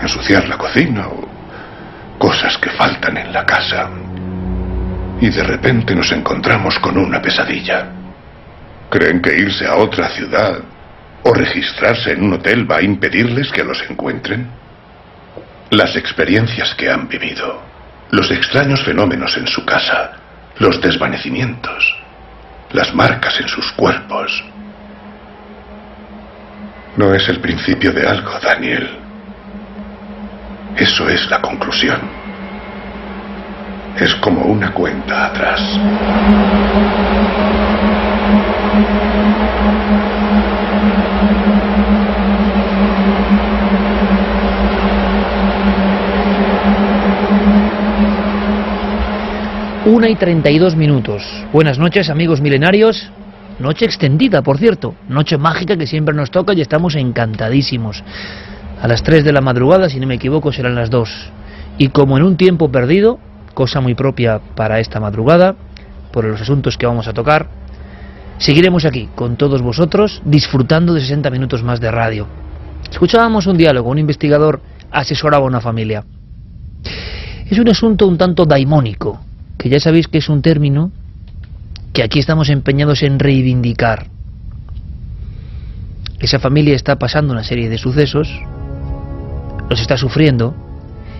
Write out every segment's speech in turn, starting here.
Ensuciar la cocina o cosas que faltan en la casa. Y de repente nos encontramos con una pesadilla. ¿Creen que irse a otra ciudad o registrarse en un hotel va a impedirles que los encuentren? Las experiencias que han vivido, los extraños fenómenos en su casa, los desvanecimientos, las marcas en sus cuerpos. No es el principio de algo, Daniel. Eso es la conclusión. Es como una cuenta atrás. Una y 32 minutos. Buenas noches, amigos milenarios. Noche extendida, por cierto. Noche mágica que siempre nos toca y estamos encantadísimos. A las 3 de la madrugada, si no me equivoco, serán las 2. Y como en un tiempo perdido, cosa muy propia para esta madrugada, por los asuntos que vamos a tocar, seguiremos aquí con todos vosotros disfrutando de 60 minutos más de radio. Escuchábamos un diálogo, un investigador asesoraba a una familia. Es un asunto un tanto daimónico, que ya sabéis que es un término que aquí estamos empeñados en reivindicar. Esa familia está pasando una serie de sucesos, los está sufriendo,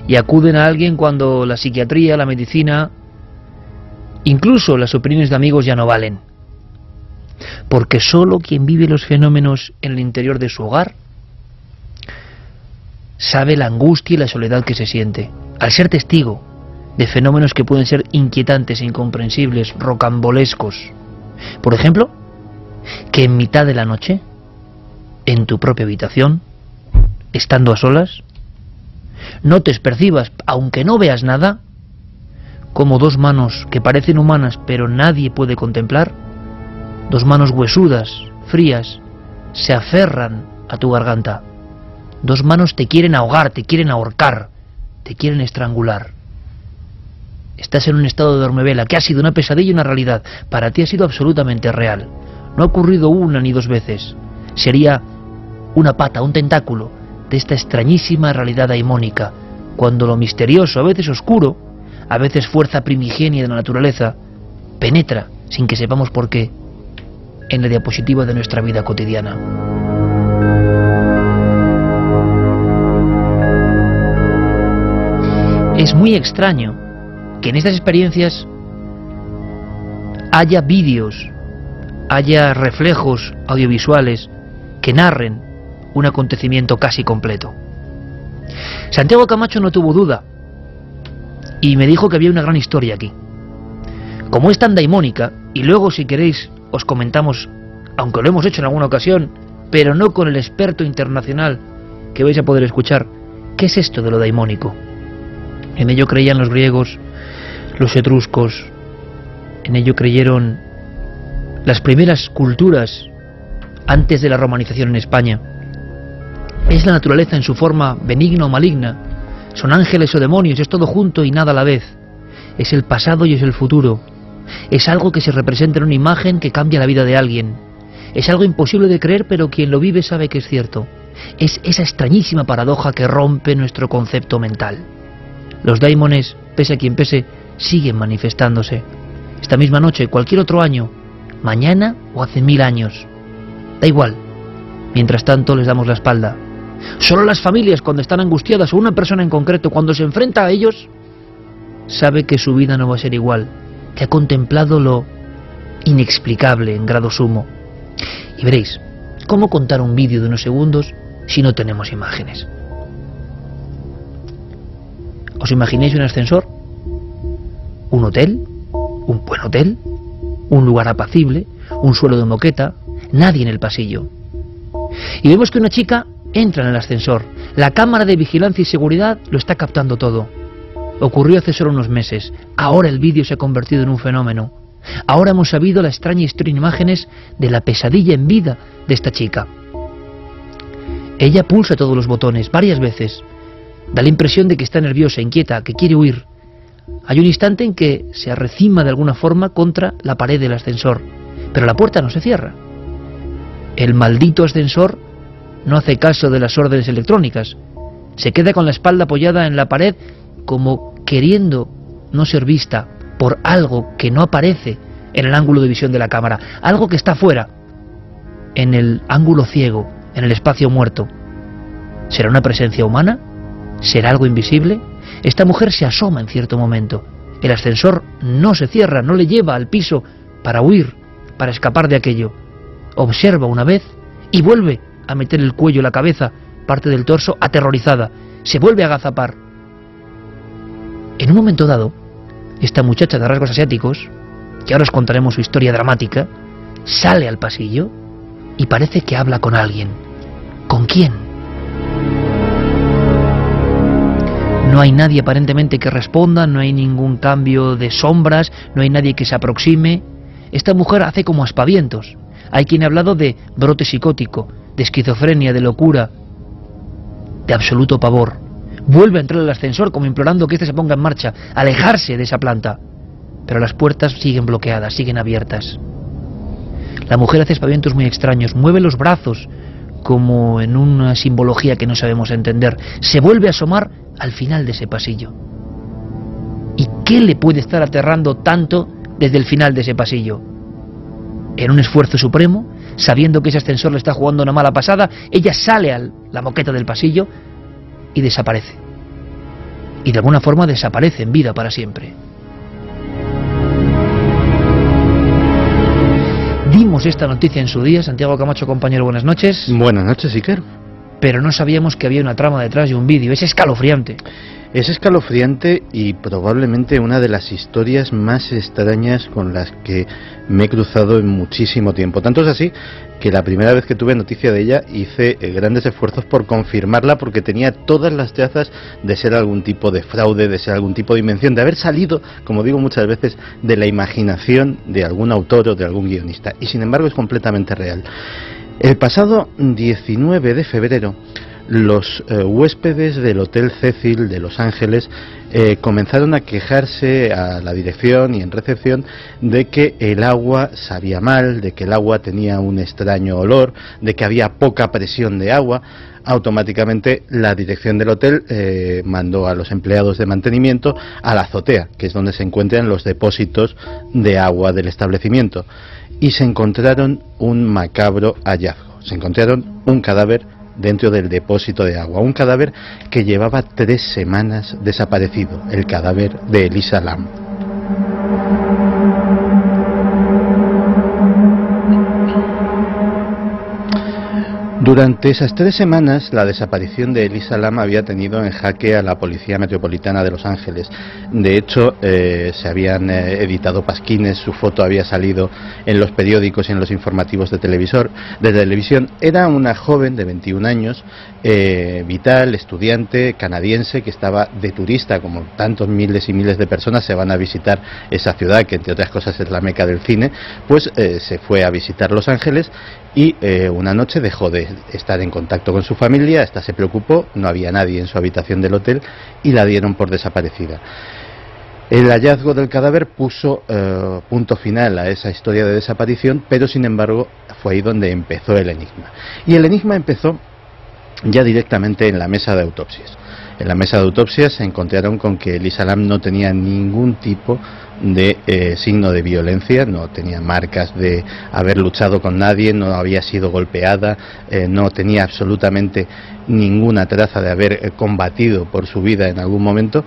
y acuden a alguien cuando la psiquiatría, la medicina, incluso las opiniones de amigos ya no valen. Porque solo quien vive los fenómenos en el interior de su hogar sabe la angustia y la soledad que se siente. Al ser testigo de fenómenos que pueden ser inquietantes, incomprensibles, rocambolescos. Por ejemplo, que en mitad de la noche, en tu propia habitación, estando a solas, notes, percibas, aunque no veas nada, como dos manos que parecen humanas pero nadie puede contemplar, dos manos huesudas, frías, se aferran a tu garganta. Dos manos te quieren ahogar, te quieren ahorcar, te quieren estrangular. Estás en un estado de dormevela que ha sido una pesadilla y una realidad. Para ti ha sido absolutamente real. No ha ocurrido una ni dos veces. Sería una pata, un tentáculo de esta extrañísima realidad daimónica, cuando lo misterioso, a veces oscuro, a veces fuerza primigenia de la naturaleza, penetra, sin que sepamos por qué, en la diapositiva de nuestra vida cotidiana. Es muy extraño que en estas experiencias haya vídeos, haya reflejos audiovisuales que narren un acontecimiento casi completo. Santiago Camacho no tuvo duda y me dijo que había una gran historia aquí. Como es tan daimónica, y luego si queréis os comentamos aunque lo hemos hecho en alguna ocasión, pero no con el experto internacional que vais a poder escuchar. ¿Qué es esto de lo daimónico? En ello creían los griegos, los etruscos, en ello creyeron las primeras culturas antes de la romanización en España. Es la naturaleza en su forma benigna o maligna. Son ángeles o demonios, es todo junto y nada a la vez. Es el pasado y es el futuro. Es algo que se representa en una imagen que cambia la vida de alguien. Es algo imposible de creer, pero quien lo vive sabe que es cierto. Es esa extrañísima paradoja que rompe nuestro concepto mental. Los daimones, pese a quien pese, siguen manifestándose. Esta misma noche, cualquier otro año, mañana o hace mil años. Da igual. Mientras tanto les damos la espalda. Solo las familias cuando están angustiadas o una persona en concreto cuando se enfrenta a ellos sabe que su vida no va a ser igual, que ha contemplado lo inexplicable en grado sumo. Y veréis, ¿cómo contar un vídeo de unos segundos si no tenemos imágenes? ¿Os imagináis un ascensor? ¿Un hotel? ¿Un buen hotel? ¿Un lugar apacible? ¿Un suelo de moqueta? Nadie en el pasillo. Y vemos que una chica entra en el ascensor. La cámara de vigilancia y seguridad lo está captando todo. Ocurrió hace solo unos meses. Ahora el vídeo se ha convertido en un fenómeno. Ahora hemos sabido la extraña historia en imágenes de la pesadilla en vida de esta chica. Ella pulsa todos los botones varias veces. Da la impresión de que está nerviosa, inquieta, que quiere huir. Hay un instante en que se arrecima de alguna forma contra la pared del ascensor, pero la puerta no se cierra. El maldito ascensor no hace caso de las órdenes electrónicas. Se queda con la espalda apoyada en la pared como queriendo no ser vista por algo que no aparece en el ángulo de visión de la cámara, algo que está fuera, en el ángulo ciego, en el espacio muerto. ¿Será una presencia humana? ¿Será algo invisible? Esta mujer se asoma en cierto momento. El ascensor no se cierra, no le lleva al piso para huir, para escapar de aquello. Observa una vez y vuelve a meter el cuello, la cabeza, parte del torso, aterrorizada. Se vuelve a agazapar. En un momento dado, esta muchacha de rasgos asiáticos, que ahora os contaremos su historia dramática, sale al pasillo y parece que habla con alguien. ¿Con quién? No hay nadie aparentemente que responda, no hay ningún cambio de sombras, no hay nadie que se aproxime. Esta mujer hace como aspavientos. Hay quien ha hablado de brote psicótico, de esquizofrenia, de locura, de absoluto pavor. Vuelve a entrar al ascensor como implorando que éste se ponga en marcha, alejarse de esa planta. Pero las puertas siguen bloqueadas, siguen abiertas. La mujer hace espavientos muy extraños, mueve los brazos como en una simbología que no sabemos entender. Se vuelve a asomar al final de ese pasillo. ¿Y qué le puede estar aterrando tanto desde el final de ese pasillo? En un esfuerzo supremo, sabiendo que ese ascensor le está jugando una mala pasada, ella sale a la moqueta del pasillo y desaparece. Y de alguna forma desaparece en vida para siempre. Dimos esta noticia en su día, Santiago Camacho, compañero, buenas noches. Buenas noches, Iker. Pero no sabíamos que había una trama detrás de un vídeo, es escalofriante. Es escalofriante y probablemente una de las historias más extrañas con las que me he cruzado en muchísimo tiempo. Tanto es así que la primera vez que tuve noticia de ella hice eh, grandes esfuerzos por confirmarla porque tenía todas las trazas de ser algún tipo de fraude, de ser algún tipo de invención, de haber salido, como digo muchas veces, de la imaginación de algún autor o de algún guionista. Y sin embargo es completamente real. El pasado 19 de febrero los eh, huéspedes del Hotel Cecil de Los Ángeles eh, comenzaron a quejarse a la dirección y en recepción de que el agua sabía mal, de que el agua tenía un extraño olor, de que había poca presión de agua. Automáticamente la dirección del hotel eh, mandó a los empleados de mantenimiento a la azotea, que es donde se encuentran los depósitos de agua del establecimiento, y se encontraron un macabro hallazgo. Se encontraron un cadáver dentro del depósito de agua. Un cadáver que llevaba tres semanas desaparecido, el cadáver de Elisa Lam. Durante esas tres semanas, la desaparición de Elisa Lam había tenido en jaque a la Policía Metropolitana de Los Ángeles. De hecho, eh, se habían eh, editado pasquines, su foto había salido en los periódicos y en los informativos de, televisor, de televisión. Era una joven de 21 años, eh, vital, estudiante, canadiense, que estaba de turista, como tantos miles y miles de personas se van a visitar esa ciudad, que entre otras cosas es la meca del cine, pues se fue a visitar Los Ángeles y eh, una noche dejó de estar en contacto con su familia, esta se preocupó, no había nadie en su habitación del hotel y la dieron por desaparecida. El hallazgo del cadáver puso eh, punto final a esa historia de desaparición, pero sin embargo fue ahí donde empezó el enigma. Y el enigma empezó ya directamente en la mesa de autopsias. En la mesa de autopsias se encontraron con que Elisa Lam no tenía ningún tipo de eh, signo de violencia, no tenía marcas de haber luchado con nadie, no había sido golpeada, eh, no tenía absolutamente ninguna traza de haber eh, combatido por su vida en algún momento.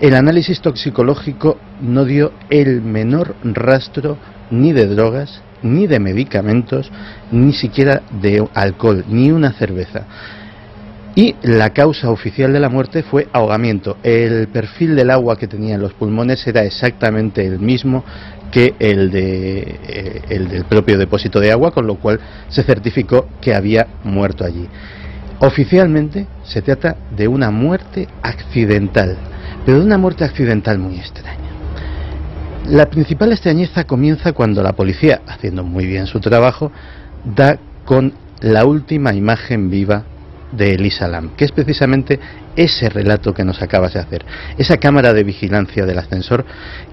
El análisis toxicológico no dio el menor rastro ni de drogas, ni de medicamentos, ni siquiera de alcohol, ni una cerveza y la causa oficial de la muerte fue ahogamiento. El perfil del agua que tenía en los pulmones era exactamente el mismo que el, de, eh, el del propio depósito de agua, con lo cual se certificó que había muerto allí. Oficialmente se trata de una muerte accidental, pero de una muerte accidental muy extraña. La principal extrañeza comienza cuando la policía, haciendo muy bien su trabajo, da con la última imagen viva de Elisa Lam, que es precisamente ese relato que nos acabas de hacer, esa cámara de vigilancia del ascensor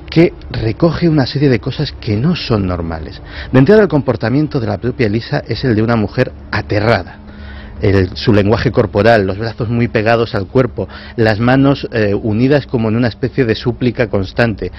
que recoge una serie de cosas que no son normales. De entrada, el comportamiento de la propia Elisa es el de una mujer aterrada. su lenguaje corporal, los brazos muy pegados al cuerpo, las manos eh, unidas como en una especie de súplica constante.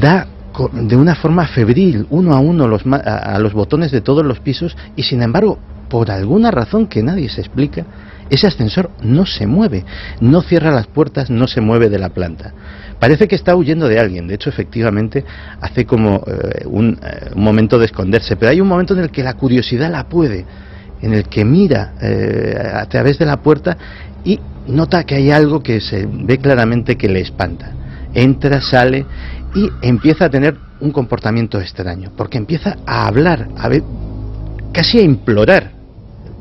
Da de una forma febril, uno a uno, los, a los botones de todos los pisos y sin embargo por alguna razón que nadie se explica, ese ascensor no se mueve, no cierra las puertas, no se mueve de la planta. Parece que está huyendo de alguien, de hecho efectivamente hace como eh, un, eh, un, momento de esconderse, pero hay un momento en el que la curiosidad la puede, en el que mira eh, a través de la puerta y nota que hay algo que se ve claramente que le espanta. Entra, sale y empieza a tener un comportamiento extraño, porque empieza a hablar, a ver, casi a implorar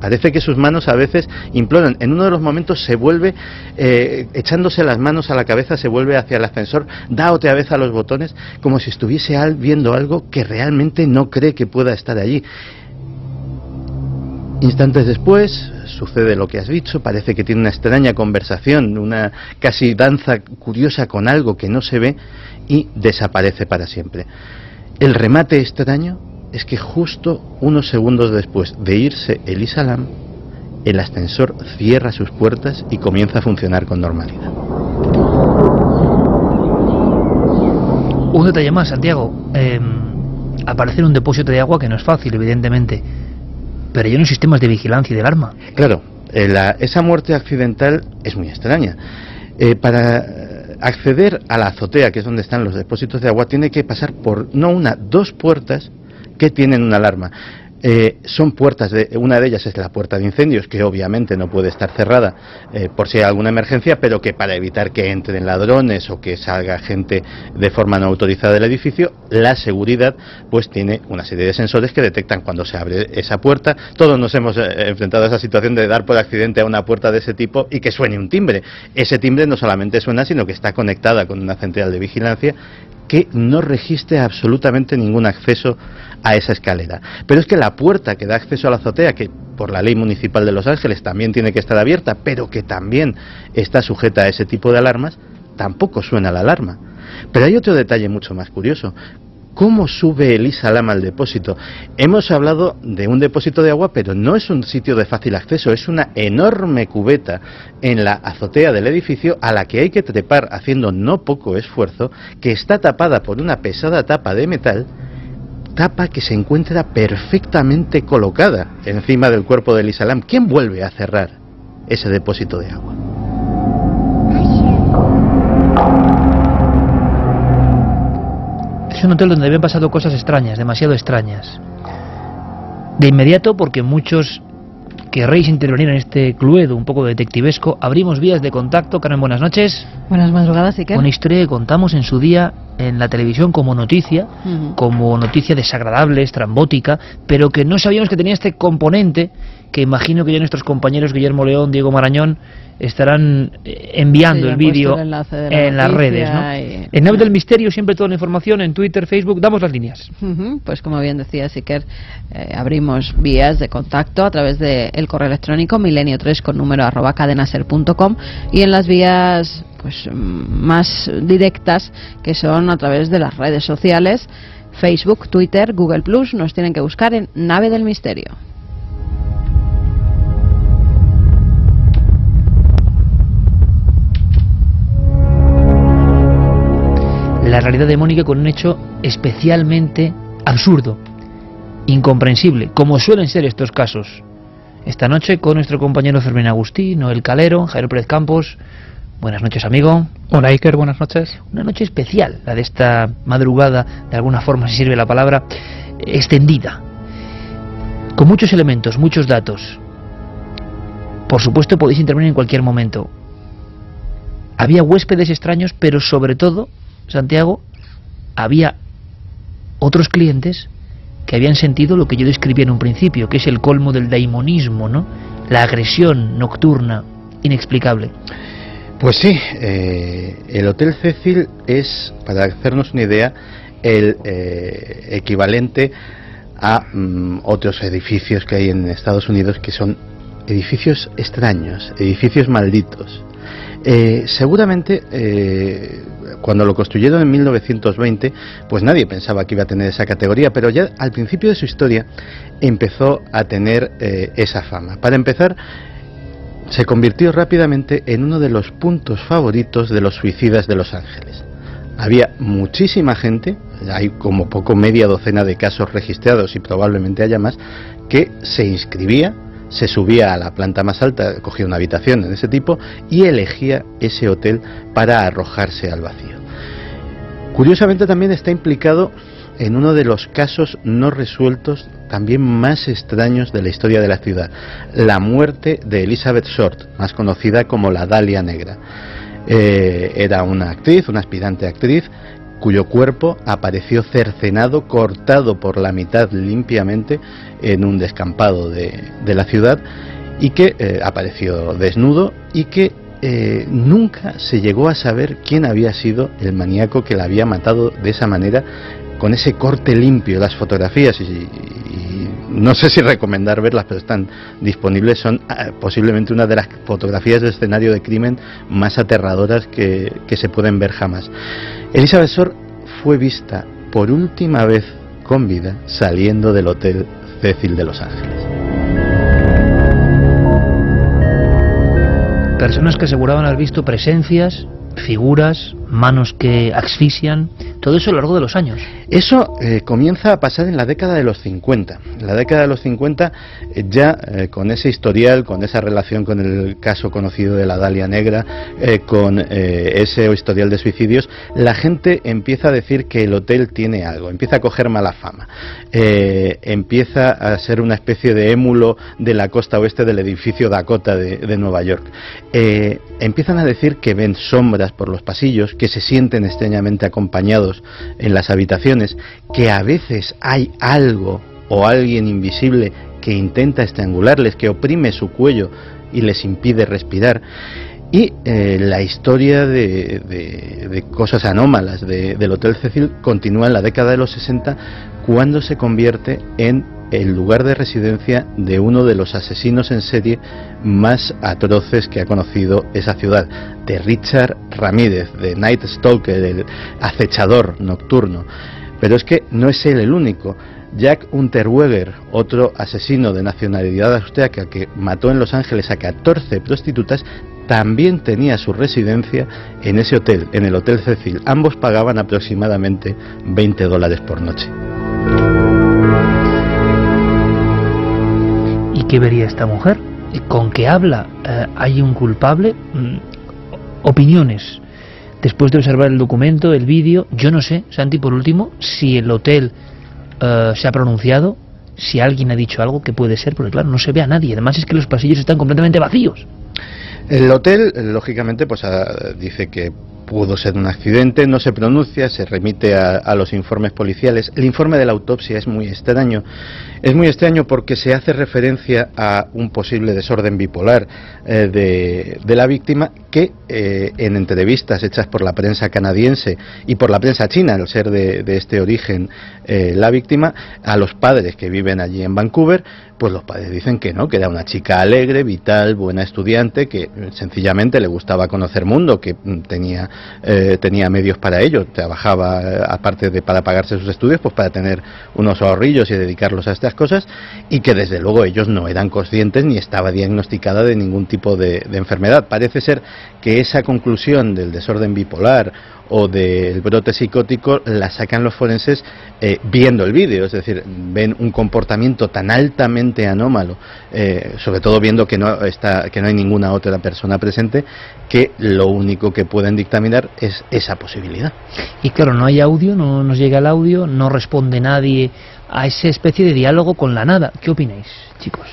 Parece que sus manos a veces imploran. En uno de los momentos se vuelve, eh, echándose las manos a la cabeza, se vuelve hacia el ascensor, da otra vez a los botones, como si estuviese viendo algo que realmente no cree que pueda estar allí. Instantes después sucede lo que has dicho, parece que tiene una extraña conversación, una casi danza curiosa con algo que no se ve y desaparece para siempre. El remate extraño es que justo unos segundos después de irse Elisa Lam, el ascensor cierra sus puertas y comienza a funcionar con normalidad. Un detalle más, Santiago. Eh, aparecer un depósito de agua que no es fácil, evidentemente, pero hay unos sistemas de vigilancia y de alarma. Claro, eh, esa muerte accidental es muy extraña. Eh, para acceder a la azotea, que es donde están los depósitos de agua, tiene que pasar por no una, dos puertas que tienen una alarma. Eh, son puertas, de, una de ellas es la puerta de incendios, que obviamente no puede estar cerrada eh, por si hay alguna emergencia, pero que para evitar que entren ladrones o que salga gente de forma no autorizada del edificio, la seguridad pues tiene una serie de sensores que detectan cuando se abre esa puerta. Todos nos hemos eh, enfrentado a esa situación de dar por accidente a una puerta de ese tipo y que suene un timbre. Ese timbre no solamente suena, sino que está conectada con una central de vigilancia que no registre absolutamente ningún acceso a esa escalera. Pero es que la puerta que da acceso a la azotea, que por la ley municipal de Los Ángeles también tiene que estar abierta, pero que también está sujeta a ese tipo de alarmas, tampoco suena la alarma. Pero hay otro detalle mucho más curioso. ¿Cómo sube Elisa Lama al depósito? Hemos hablado de un depósito de agua, pero no es un sitio de fácil acceso, es una enorme cubeta en la azotea del edificio a la que hay que trepar haciendo no poco esfuerzo, que está tapada por una pesada tapa de metal, tapa que se encuentra perfectamente colocada encima del cuerpo de Elisa Lam. ¿Quién vuelve a cerrar ese depósito de agua? Es un hotel donde habían pasado cosas extrañas, demasiado extrañas. De inmediato, porque muchos querréis intervenir en este cluedo un poco detectivesco, abrimos vías de contacto. Carmen, buenas noches. Buenas madrugadas, Iker. Una historia que contamos en su día en la televisión como noticia, como noticia desagradable, estrambótica, pero que no sabíamos que tenía este componente que imagino que ya nuestros compañeros Guillermo León, Diego Marañón estarán eh, enviando Sí, el vídeo de en las redes. ¿no? y- En Nave del Misterio siempre toda la información en Twitter, Facebook, damos las líneas. Ujú, Pues como bien decía Iker, eh, abrimos vías de contacto a través del correo electrónico milenio3 con número arroba cadenaser.com y en las vías pues mm, más directas que son a través de las redes sociales Facebook, Twitter, Google Plus, nos tienen que buscar en Nave del Misterio. La realidad demónica con un hecho especialmente absurdo, incomprensible, como suelen ser estos casos. Esta noche con nuestro compañero Fermín Agustí, Noel Calero, Jairo Pérez Campos. Buenas noches, amigo. Hola Iker, buenas noches. Una noche especial, la de esta madrugada, de alguna forma, si sirve la palabra, extendida. Con muchos elementos, muchos datos. Por supuesto, podéis intervenir en cualquier momento. Había huéspedes extraños, pero sobre todo, Santiago, había otros clientes que habían sentido lo que yo describí en un principio, que es el colmo del daimonismo, ¿no? La agresión nocturna inexplicable. Pues sí, eh, el Hotel Cecil es, para hacernos una idea, el eh, equivalente a mm, otros edificios que hay en Estados Unidos que son edificios extraños, edificios malditos. Eh, seguramente eh, cuando lo construyeron en 1920, pues nadie pensaba que iba a tener esa categoría, pero ya al principio de su historia empezó a tener eh, esa fama. Para empezar, se convirtió rápidamente en uno de los puntos favoritos de los suicidas de Los Ángeles. Había muchísima gente, hay como poco media docena de casos registrados y probablemente haya más, que se inscribía, se subía a la planta más alta, cogía una habitación en ese tipo y elegía ese hotel para arrojarse al vacío. Curiosamente también está implicado en uno de los casos no resueltos también más extraños de la historia de la ciudad, la muerte de Elizabeth Short, más conocida como la Dalia Negra. Eh, era una actriz, una aspirante actriz, cuyo cuerpo apareció cercenado, cortado por la mitad limpiamente en un descampado de, de la ciudad y que eh, apareció desnudo y que eh, nunca se llegó a saber quién había sido el maníaco que la había matado de esa manera con ese corte limpio, las fotografías y, y no sé si recomendar verlas, pero están disponibles, son ah, posiblemente una de las fotografías de escenario de crimen más aterradoras que, que se pueden ver jamás. Elizabeth Short fue vista por última vez con vida saliendo del Hotel Cecil de Los Ángeles. Personas que aseguraban haber visto presencias, figuras, manos que asfixian, todo eso a lo largo de los años. Eso eh, comienza a pasar en la década de los 50. En la década de los 50, eh, ya eh, con ese historial, con esa relación con el caso conocido de la Dalia Negra, eh, con ese historial de suicidios, la gente empieza a decir que el hotel tiene algo, empieza a coger mala fama, empieza a ser una especie de émulo de la costa oeste del edificio Dakota de, de Nueva York. Empiezan a decir que ven sombras por los pasillos, que se sienten extrañamente acompañados en las habitaciones, que a veces hay algo o alguien invisible que intenta estrangularles, que oprime su cuello y les impide respirar. Y eh, la historia de, cosas anómalas de- del Hotel Cecil continúa en la década de los 60 cuando se convierte en el lugar de residencia de uno de los asesinos en serie más atroces que ha conocido esa ciudad, de Richard Ramírez, de Night Stalker, el acechador nocturno. Pero es que no es él el único. Jack Unterweger, otro asesino de nacionalidad austriaca que mató en Los Ángeles a 14 prostitutas, también tenía su residencia en ese hotel, en el Hotel Cecil. Ambos pagaban aproximadamente 20 dólares por noche. Qué vería esta mujer? ¿Con qué habla? Eh, ¿Hay un culpable? Mm, Opiniones. Después de observar el documento, el vídeo, yo no sé, Santi, por último, si el hotel eh, se ha pronunciado, si alguien ha dicho algo que puede ser, porque claro, no se ve a nadie. Además es que los pasillos están completamente vacíos. El hotel, lógicamente, pues ah, dice que pudo ser un accidente, no se pronuncia, se remite a, los informes policiales. El informe de la autopsia es muy extraño. Es muy extraño porque se hace referencia a un posible desorden bipolar eh, de, la víctima que eh, en entrevistas hechas por la prensa canadiense y por la prensa china, al ser de, este origen eh, la víctima, a los padres que viven allí en Vancouver, pues los padres dicen que no, que era una chica alegre, vital, buena estudiante, que sencillamente le gustaba conocer mundo, que mm, tenía, eh, tenía medios para ello, trabajaba eh, aparte de para pagarse sus estudios, pues para tener unos ahorrillos y dedicarlos a estas cosas, y que desde luego ellos no eran conscientes ni estaba diagnosticada de ningún tipo de enfermedad. Parece ser que esa conclusión del desorden bipolar o del brote psicótico la sacan los forenses eh, viendo el vídeo, es decir, ven un comportamiento tan altamente anómalo, eh, sobre todo viendo que no, está, que no hay ninguna otra persona presente, que lo único que pueden dictaminar es esa posibilidad. Y claro, no hay audio, no nos llega el audio, no responde nadie a esa especie de diálogo con la nada. ¿Qué opináis, chicos?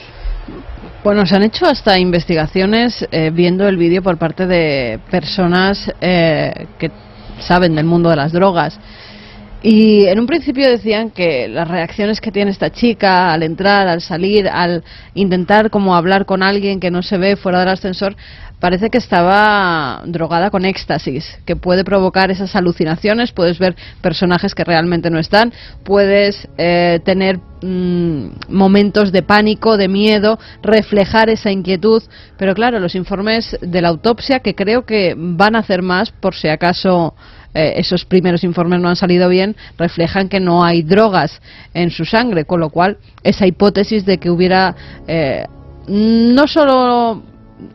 Bueno, se han hecho hasta investigaciones eh, viendo el vídeo por parte de personas que saben del mundo de las drogas. Y en un principio decían que las reacciones que tiene esta chica al entrar, al salir, al intentar como hablar con alguien que no se ve fuera del ascensor, parece que estaba drogada con éxtasis, que puede provocar esas alucinaciones, puedes ver personajes que realmente no están, puedes eh, tener mm, momentos de pánico, de miedo, reflejar esa inquietud, pero claro, los informes de la autopsia, que creo que van a hacer más por si acaso eh, esos primeros informes no han salido bien, reflejan que no hay drogas en su sangre, con lo cual esa hipótesis de que hubiera eh, no solo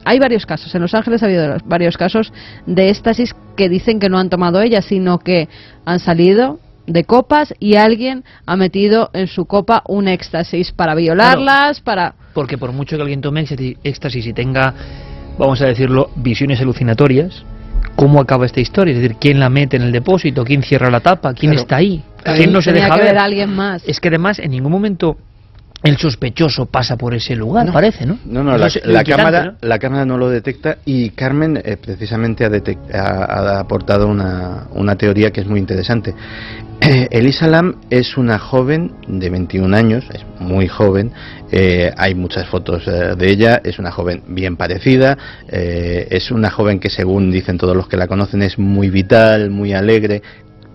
hay varios casos, en Los Ángeles ha habido varios casos de éxtasis que dicen que no han tomado ellas, sino que han salido de copas y alguien ha metido en su copa un éxtasis para violarlas, para... Porque por mucho que alguien tome éxtasis y tenga, vamos a decirlo, visiones alucinatorias, cómo acaba esta historia, es decir, quién la mete en el depósito, quién cierra la tapa, quién está ahí, quién no se deja ver. alguien más. Es que además en ningún momento el sospechoso pasa por ese lugar, parece, ¿no? No, no, la, cámara, la cámara no lo detecta y Carmen eh, precisamente ha, ha, aportado una, una, teoría que es muy interesante. Elisa Lam es una joven de 21 años, es muy joven, eh, hay muchas fotos eh, de ella, es una joven bien parecida, es una joven que según dicen todos los que la conocen es muy vital, muy alegre,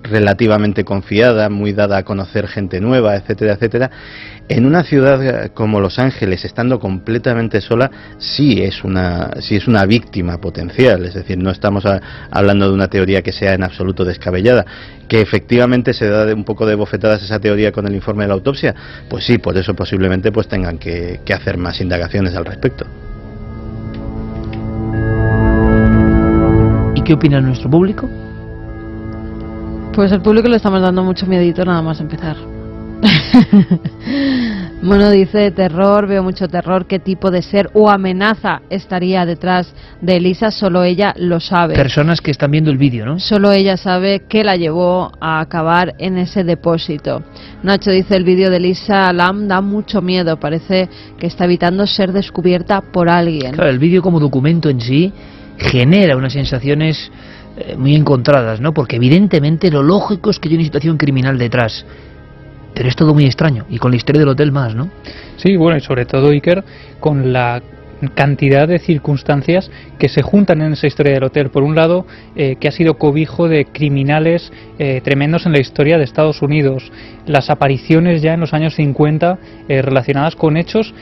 relativamente confiada, muy dada a conocer gente nueva, etcétera, etcétera. En una ciudad como Los Ángeles, estando completamente sola, sí es una, sí es una víctima potencial. Es decir, no estamos hablando de una teoría que sea en absoluto descabellada. Que efectivamente se da un poco de bofetadas esa teoría con el informe de la autopsia. Pues sí, por eso posiblemente pues tengan que, que hacer más indagaciones al respecto. ¿Y qué opina nuestro público? Pues al público le estamos dando mucho miedito nada más empezar. bueno, dice terror, veo mucho terror. ¿Qué tipo de ser o amenaza estaría detrás de Elisa? Solo ella lo sabe. Personas que están viendo el vídeo, ¿no? Solo ella sabe qué la llevó a acabar en ese depósito. Nacho dice el vídeo de Elisa Lam da mucho miedo. Parece que está evitando ser descubierta por alguien. Claro, el vídeo como documento en sí genera unas sensaciones eh, muy encontradas, ¿no? Porque evidentemente lo lógico es que hay una situación criminal detrás. Pero es todo muy extraño, y con la historia del hotel más, ¿no? Sí, bueno, y sobre todo, Iker, con la cantidad de circunstancias que se juntan en esa historia del hotel. Por un lado, eh, que ha sido cobijo de criminales eh, tremendos en la historia de Estados Unidos. Las apariciones ya en los años 50 relacionadas con hechos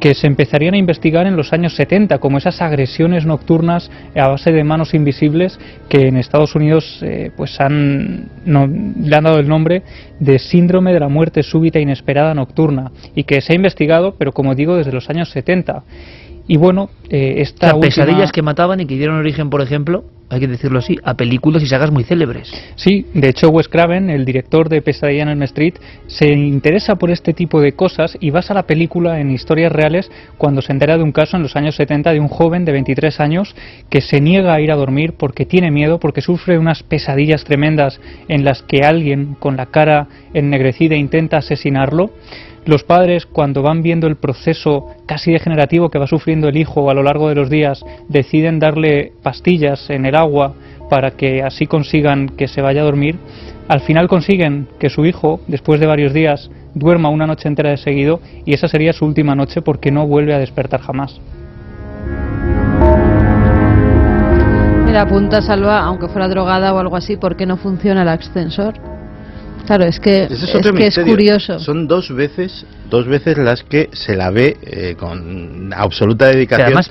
que se empezarían a investigar en los años 70, como esas agresiones nocturnas a base de manos invisibles que en Estados Unidos eh, pues han, le han dado el nombre de síndrome de la muerte súbita inesperada nocturna y que se ha investigado, pero como digo, desde los años 70. Y bueno, eh, esta pesadillas que mataban y que dieron origen, por ejemplo, hay que decirlo así, a películas y sagas muy célebres. Sí, de hecho Wes Craven, el director de Pesadilla en Elm Street, se interesa por este tipo de cosas y basa la película en historias reales cuando se entera de un caso en los años 70 de un joven de 23 años que se niega a ir a dormir porque tiene miedo, porque sufre unas pesadillas tremendas en las que alguien con la cara ennegrecida intenta asesinarlo. Los padres, cuando van viendo el proceso casi degenerativo que va sufriendo el hijo a lo largo de los días, deciden darle pastillas en el agua para que así consigan que se vaya a dormir. Al final consiguen que su hijo, después de varios días, duerma una noche entera de seguido y esa sería su última noche porque no vuelve a despertar jamás. Mira, apunta Salva, aunque fuera drogada o algo así, ¿por qué no funciona el ascensor? Claro, es que, es, que curioso. Son dos veces, dos veces las que se la ve eh, con absoluta dedicación. además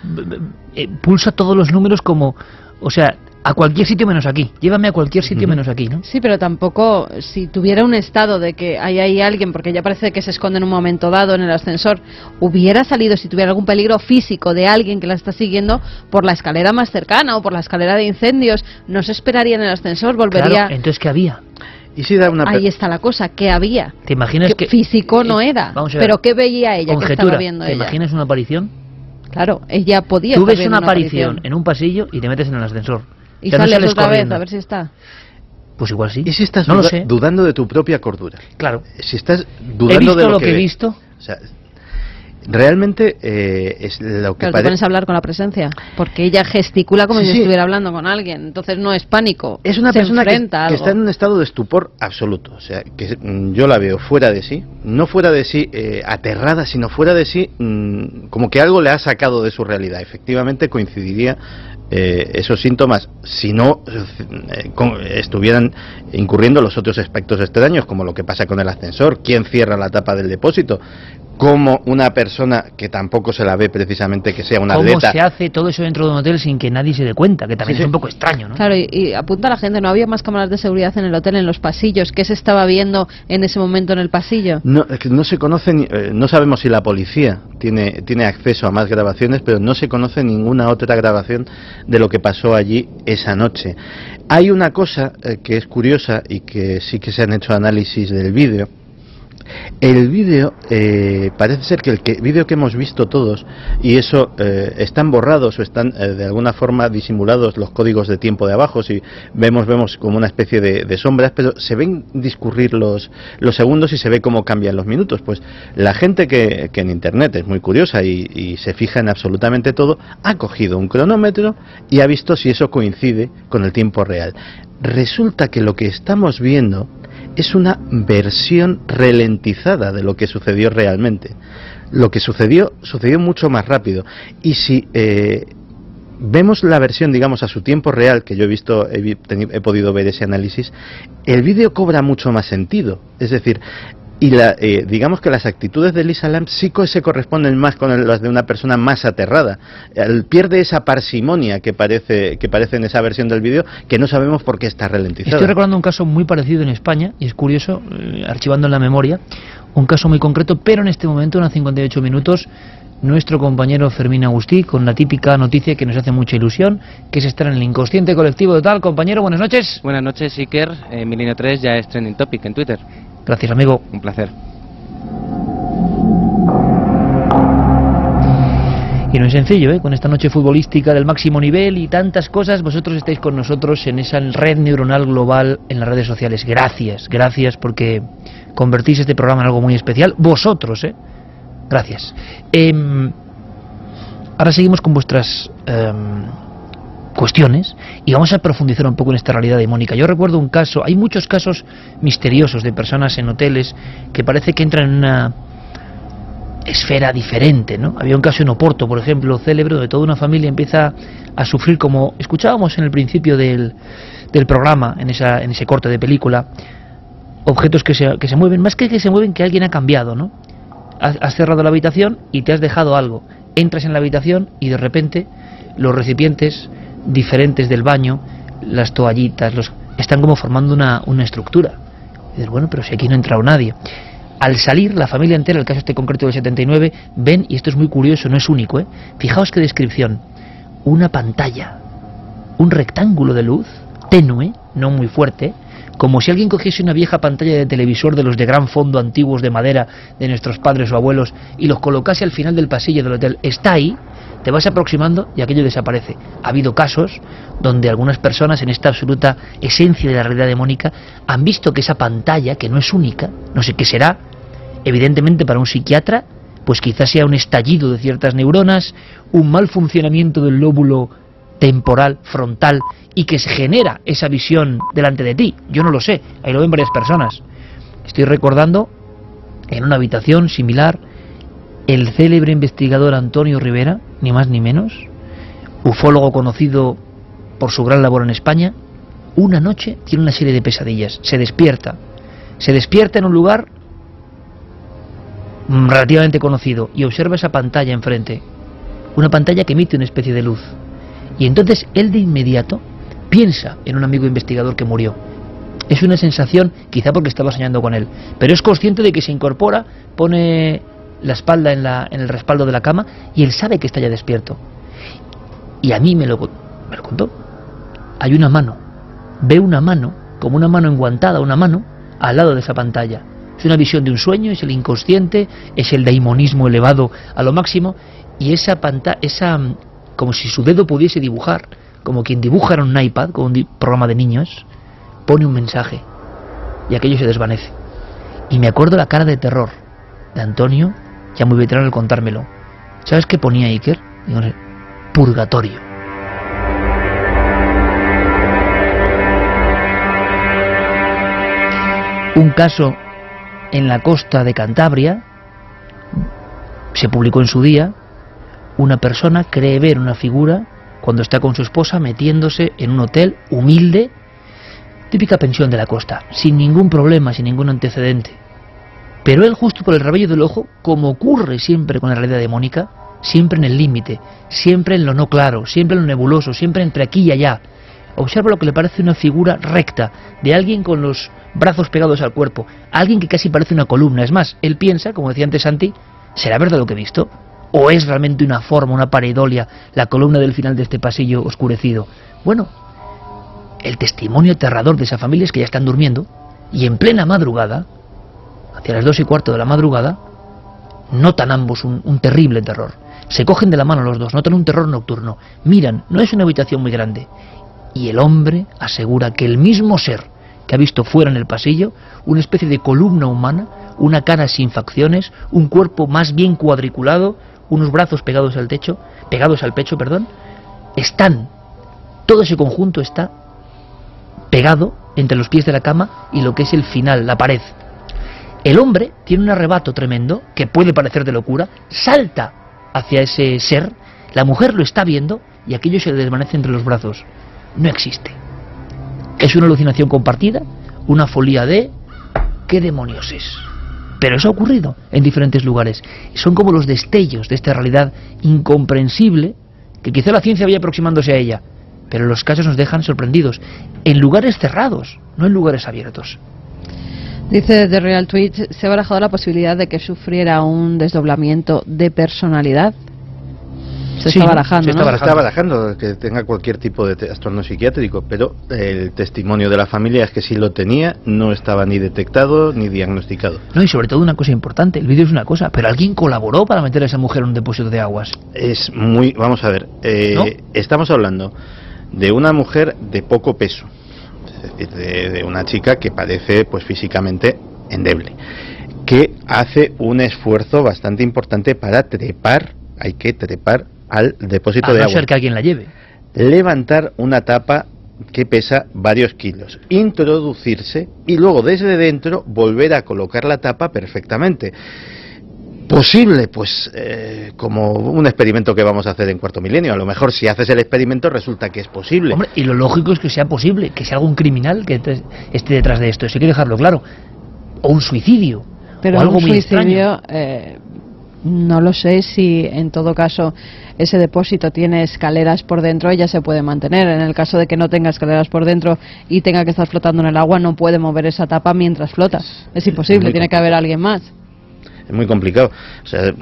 eh, pulsa todos los números como, o sea, a cualquier sitio menos aquí. Llévame a cualquier sitio menos aquí, ¿no? Sí, pero tampoco si tuviera un estado de que hay ahí alguien, porque ya parece que se esconde en un momento dado en el ascensor, hubiera salido si tuviera algún peligro físico de alguien que la está siguiendo por la escalera más cercana o por la escalera de incendios, no se esperaría en el ascensor, volvería. Claro, entonces ¿qué había? y si da una Ahí está la cosa, ¿qué había? ¿Te imaginas Que que físico no era, Vamos a ver, pero ¿qué veía ella? ¿Qué conjetura, estaba viendo ¿Te ella? imaginas una aparición? Claro, ella podía Tú ves una aparición en un pasillo y te metes en el ascensor. y Ya no sales sales otra vez corriendo. a ver si está. Pues igual sí. ¿Y si estás no lo sé. dudando de tu propia cordura? Claro. Si estás He dudando visto de lo, lo que he ves. visto. O sea, realmente eh, es lo que Claro, te pones a hablar con la presencia, porque ella gesticula como Sí, si sí. estuviera hablando con alguien, entonces no es pánico. Es una se persona que, está en un estado de estupor absoluto. O sea, que mm, yo la veo fuera de sí. No fuera de sí eh, aterrada, sino fuera de sí mm, como que algo le ha sacado de su realidad. Efectivamente coincidiría eh, esos síntomas si no eh, con- estuvieran incurriendo los otros aspectos extraños, como lo que pasa con el ascensor, quién cierra la tapa del depósito, como una persona que tampoco se la ve precisamente que sea una ¿Cómo atleta. se hace todo eso dentro de un hotel sin que nadie se dé cuenta? Que también Sí, es un poco extraño, ¿no? Claro, y, y apunta a la gente, no había más cámaras de seguridad en el hotel, en los pasillos. ¿Qué se estaba viendo en ese momento en el pasillo? No, es que no se conoce, ni- eh, no sabemos si la policía tiene, tiene acceso a más grabaciones, pero no se conoce ninguna otra grabación de lo que pasó allí esa noche. Hay una cosa eh, que es curiosa y que sí que se han hecho análisis del vídeo. El vídeo, eh, parece ser que el que, vídeo que hemos visto todos, y eso eh, están borrados o están eh, de alguna forma disimulados los códigos de tiempo de abajo, si vemos, vemos como una especie de, de sombras, pero se ven discurrir los, los segundos y se ve cómo cambian los minutos. Pues la gente que, que en Internet es muy curiosa y, y se fija en absolutamente todo, ha cogido un cronómetro y ha visto si eso coincide con el tiempo real. Resulta que lo que estamos viendo es una versión ralentizada de lo que sucedió realmente. Lo que sucedió sucedió mucho más rápido. Y si eh, vemos la versión, digamos, a su tiempo real, que yo he visto, he, podido ver ese análisis, el vídeo cobra mucho más sentido. Es decir, y la, eh, digamos que las actitudes de Lisa Lam sí se corresponden más con las de una persona más aterrada. Pierde esa parsimonia que parece, que parece en esa versión del vídeo, que no sabemos por qué está ralentizada. Estoy recordando un caso muy parecido en España, y es curioso, eh, archivando en la memoria, un caso muy concreto, pero en este momento, unos 58 minutos, nuestro compañero Fermín Agustí, con la típica noticia que nos hace mucha ilusión, que es estar en el inconsciente colectivo total. Compañero, buenas noches. Buenas noches, Iker. Eh, Milenio 3 ya es trending topic en Twitter. Gracias, amigo. Un placer. Y no es sencillo, ¿eh? Con esta noche futbolística del máximo nivel y tantas cosas, vosotros estáis con nosotros en esa red neuronal global en las redes sociales. Gracias, gracias porque convertís este programa en algo muy especial. Vosotros, ¿eh? Gracias. Em, ahora seguimos con vuestras em, cuestiones y vamos a profundizar un poco en esta realidad de Mónica. Yo recuerdo un caso, hay muchos casos misteriosos de personas en hoteles que parece que entran en una esfera diferente, ¿no? Había un caso en Oporto, por ejemplo, célebre, donde toda una familia empieza a sufrir, como escuchábamos en el principio del, del programa, en, esa, en ese corte de película, objetos que se, que se mueven, más que que se mueven, que alguien ha cambiado, ¿no? Has cerrado la habitación y te has dejado algo. Entras en la habitación y de repente los recipientes diferentes del baño, las toallitas, los están como formando una, una estructura. Dices, bueno, pero si aquí no ha entrado nadie. Al salir, la familia entera, el caso este concreto del 79, ven, y esto es muy curioso, no es único, ¿eh? fijaos qué descripción, una pantalla, un rectángulo de luz, tenue, no muy fuerte, como si alguien cogiese una vieja pantalla de televisor de los de gran fondo antiguos de madera de nuestros padres o abuelos y los colocase al final del pasillo del hotel. Está ahí, te vas aproximando y aquello desaparece. Ha habido casos donde algunas personas en esta absoluta esencia de la realidad demónica han visto que esa pantalla, que no es única, no sé qué será, evidentemente para un psiquiatra, pues quizás sea un estallido de ciertas neuronas, un mal funcionamiento del lóbulo temporal, frontal, y que se genera esa visión delante de ti. Yo no lo sé, ahí lo ven varias personas. Estoy recordando en una habitación similar el célebre investigador Antonio Rivera, ni más ni menos, ufólogo conocido por su gran labor en España, una noche tiene una serie de pesadillas, se despierta, se despierta en un lugar relativamente conocido y observa esa pantalla enfrente, una pantalla que emite una especie de luz. Y entonces él de inmediato piensa en un amigo investigador que murió. Es una sensación, quizá porque estaba soñando con él, pero es consciente de que se incorpora, pone la espalda en, la, en el respaldo de la cama y él sabe que está ya despierto. Y a mí me lo, me lo contó. Hay una mano, ve una mano, como una mano enguantada, una mano, al lado de esa pantalla. Es una visión de un sueño, es el inconsciente, es el daimonismo elevado a lo máximo y esa pantalla, esa como si su dedo pudiese dibujar, como quien dibuja en un iPad, con un programa de niños, pone un mensaje y aquello se desvanece. Y me acuerdo la cara de terror de Antonio, ya muy veterano al contármelo. ¿Sabes qué ponía Iker? Purgatorio. Un caso en la costa de Cantabria, se publicó en su día, una persona cree ver una figura cuando está con su esposa metiéndose en un hotel humilde, típica pensión de la costa, sin ningún problema, sin ningún antecedente. Pero él justo por el rabillo del ojo, como ocurre siempre con la realidad demónica, siempre en el límite, siempre en lo no claro, siempre en lo nebuloso, siempre entre aquí y allá, observa lo que le parece una figura recta de alguien con los brazos pegados al cuerpo, alguien que casi parece una columna. Es más, él piensa, como decía antes Santi, ¿será verdad lo que he visto? ¿O es realmente una forma, una pareidolia, la columna del final de este pasillo oscurecido? Bueno, el testimonio aterrador de esa familia es que ya están durmiendo y en plena madrugada, hacia las dos y cuarto de la madrugada, notan ambos un, un, terrible terror. Se cogen de la mano los dos, notan un terror nocturno. Miran, no es una habitación muy grande. Y el hombre asegura que el mismo ser que ha visto fuera en el pasillo, una especie de columna humana, una cara sin facciones, un cuerpo más bien cuadriculado, unos brazos pegados al techo, pegados al pecho, perdón, están, todo ese conjunto está pegado entre los pies de la cama y lo que es el final, la pared. El hombre tiene un arrebato tremendo, que puede parecer de locura, salta hacia ese ser, la mujer lo está viendo y aquello se desvanece entre los brazos. No existe. Es una alucinación compartida, una folía de... ¿Qué demonios es? Pero eso ha ocurrido en diferentes lugares. Son como los destellos de esta realidad incomprensible, que quizá la ciencia vaya aproximándose a ella, pero los casos nos dejan sorprendidos, en lugares cerrados, no en lugares abiertos. Dice The Real Tweet, ¿se ha barajado la posibilidad de que sufriera un desdoblamiento de personalidad? Se Sí, está barajando, se está ¿no? barajando. Está barajando que tenga cualquier tipo de trastorno psiquiátrico, pero el testimonio de la familia es que si lo tenía, no estaba ni detectado ni diagnosticado. No, y sobre todo una cosa importante, el vídeo es una cosa, pero alguien colaboró para meter a esa mujer en un depósito de aguas. Es muy, vamos a ver, eh, ¿No? estamos hablando de una mujer de poco peso, es decir, de, de una chica que parece pues físicamente endeble, que hace un esfuerzo bastante importante para trepar, hay que trepar al depósito A de no agua. ser que alguien la lleve. levantar una tapa que pesa varios kilos, introducirse y luego desde dentro volver a colocar la tapa perfectamente. Posible, pues eh, como un experimento que vamos a hacer en cuarto milenio. A lo mejor si haces el experimento resulta que es posible. Hombre, y lo lógico es que sea posible, que sea algún criminal que te- esté detrás de esto, eso hay que dejarlo claro. O un suicidio, Pero o algo un muy suicidio, extraño. eh, no lo sé si en todo caso ese depósito tiene escaleras por dentro, ella se puede mantener. En el caso de que no tenga escaleras por dentro y tenga que estar flotando en el agua, no puede mover esa tapa mientras flota. Es imposible, muy tiene que haber alguien más. es muy complicado. O sea,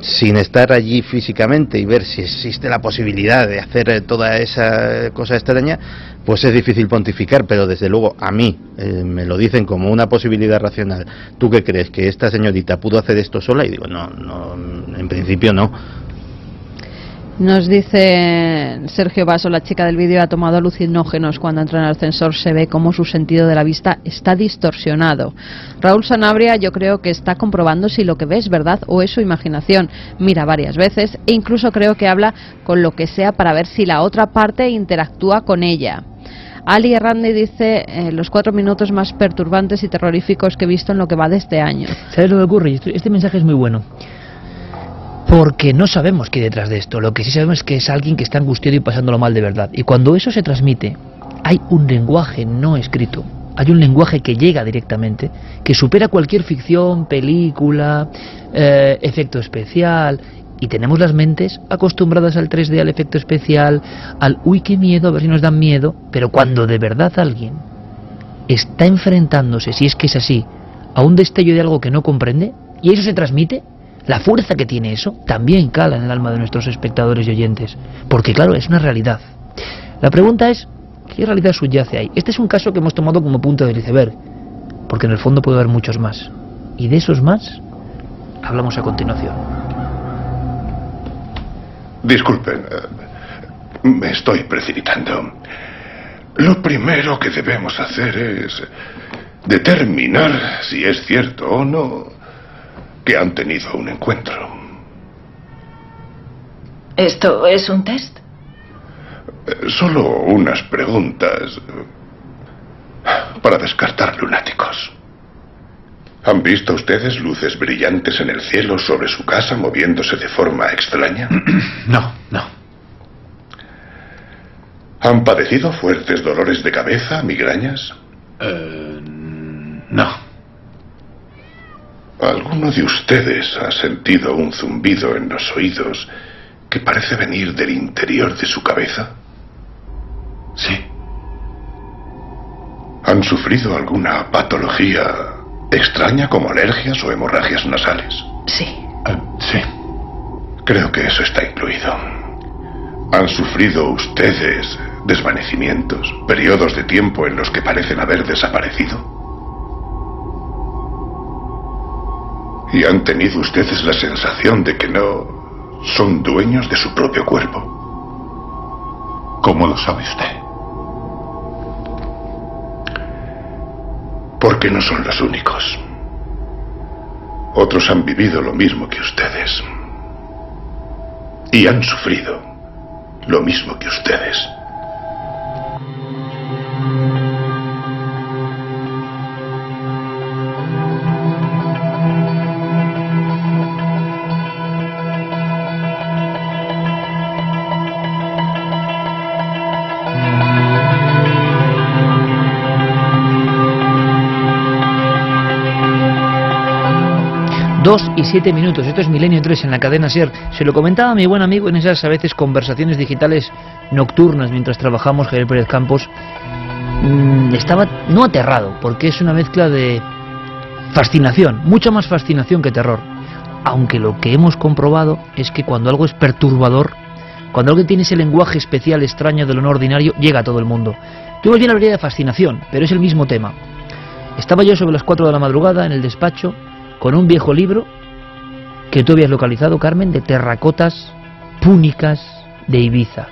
sin estar allí físicamente y ver si existe la posibilidad de hacer toda esa cosa extraña, pues es difícil pontificar, pero desde luego a mí eh, me lo dicen como una posibilidad racional. ¿Tú qué crees? ¿Que esta señorita pudo hacer esto sola? Y digo, no, no en principio no. Nos dice Sergio Vaso, la chica del vídeo ha tomado alucinógenos cuando entra en el ascensor, se ve como su sentido de la vista está distorsionado. Raúl Sanabria yo creo que está comprobando si lo que ve es verdad o es su imaginación. Mira varias veces e incluso creo que habla con lo que sea para ver si la otra parte interactúa con ella. Ali Errandi dice eh, los cuatro minutos más perturbantes y terroríficos que he visto en lo que va de este año. ¿Sabes lo que ocurre? Este mensaje es muy bueno. Porque no sabemos qué hay detrás de esto. Lo que sí sabemos es que es alguien que está angustiado y pasándolo mal de verdad. Y cuando eso se transmite, hay un lenguaje no escrito. Hay un lenguaje que llega directamente, que supera cualquier ficción, película, eh, efecto especial. Y tenemos las mentes acostumbradas al 3D, al efecto especial, al uy, qué miedo, a ver si nos dan miedo. Pero cuando de verdad alguien está enfrentándose, si es que es así, a un destello de algo que no comprende, y eso se transmite, la fuerza que tiene eso también cala en el alma de nuestros espectadores y oyentes, porque claro, es una realidad. La pregunta es, ¿qué realidad subyace ahí? Este es un caso que hemos tomado como punto del iceberg, porque en el fondo puede haber muchos más. Y de esos más hablamos a continuación. Disculpen, eh, me estoy precipitando. Lo primero que debemos hacer es determinar si es cierto o no que han tenido un encuentro. ¿Esto es un test? Eh, solo unas preguntas para descartar lunáticos. ¿Han visto ustedes luces brillantes en el cielo sobre su casa moviéndose de forma extraña? No, no. ¿Han padecido fuertes dolores de cabeza, migrañas? Eh, no. ¿Alguno de ustedes ha sentido un zumbido en los oídos que parece venir del interior de su cabeza? Sí. ¿Han sufrido alguna patología extraña como alergias o hemorragias nasales? Sí. Eh, sí. Creo que eso está incluido. ¿Han sufrido ustedes desvanecimientos, periodos de tiempo en los que parecen haber desaparecido? ¿Y han tenido ustedes la sensación de que no son dueños de su propio cuerpo? ¿Cómo lo sabe usted? Porque no son los únicos. Otros han vivido lo mismo que ustedes. Y han sufrido lo mismo que ustedes. Dos y siete minutos, esto es Milenio 3 en la cadena SER. Se lo comentaba a mi buen amigo en esas a veces conversaciones digitales nocturnas mientras trabajamos, Javier Pérez Campos. Mm, estaba no aterrado, porque es una mezcla de fascinación, mucha más fascinación que terror. Aunque lo que hemos comprobado es que cuando algo es perturbador, cuando algo tiene ese lenguaje especial, extraño de lo no ordinario, llega a todo el mundo. Más bien habría de fascinación, pero es el mismo tema. Estaba yo sobre las 4 de la madrugada en el despacho, con un viejo libro que tú habías localizado, Carmen, de terracotas púnicas de Ibiza.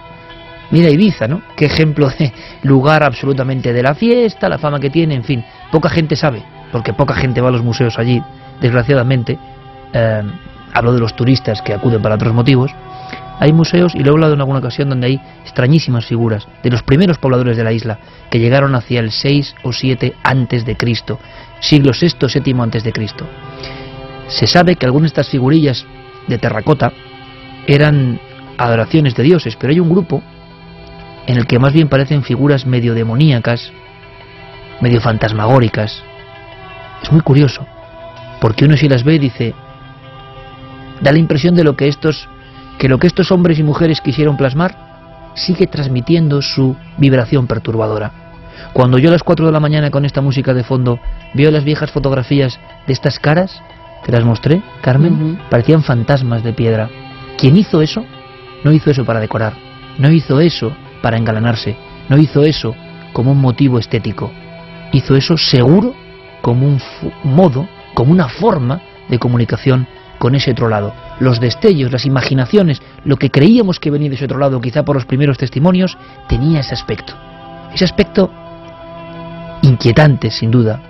Mira Ibiza, ¿no? Qué ejemplo de lugar absolutamente de la fiesta, la fama que tiene, en fin. Poca gente sabe, porque poca gente va a los museos allí, desgraciadamente. Eh, hablo de los turistas que acuden para otros motivos. Hay museos, y lo he hablado en alguna ocasión, donde hay extrañísimas figuras de los primeros pobladores de la isla, que llegaron hacia el 6 o 7 antes de Cristo, siglo VI VII antes de Cristo. Se sabe que algunas de estas figurillas de terracota eran adoraciones de dioses, pero hay un grupo en el que más bien parecen figuras medio demoníacas, medio fantasmagóricas. Es muy curioso, porque uno si las ve dice, da la impresión de lo que estos, que lo que estos hombres y mujeres quisieron plasmar sigue transmitiendo su vibración perturbadora. Cuando yo a las 4 de la mañana con esta música de fondo veo las viejas fotografías de estas caras, te las mostré, Carmen, parecían fantasmas de piedra. Quien hizo eso, no hizo eso para decorar, no hizo eso para engalanarse, no hizo eso como un motivo estético, hizo eso seguro como un modo, como una forma de comunicación con ese otro lado. Los destellos, las imaginaciones, lo que creíamos que venía de ese otro lado, quizá por los primeros testimonios, tenía ese aspecto. Ese aspecto inquietante, sin duda,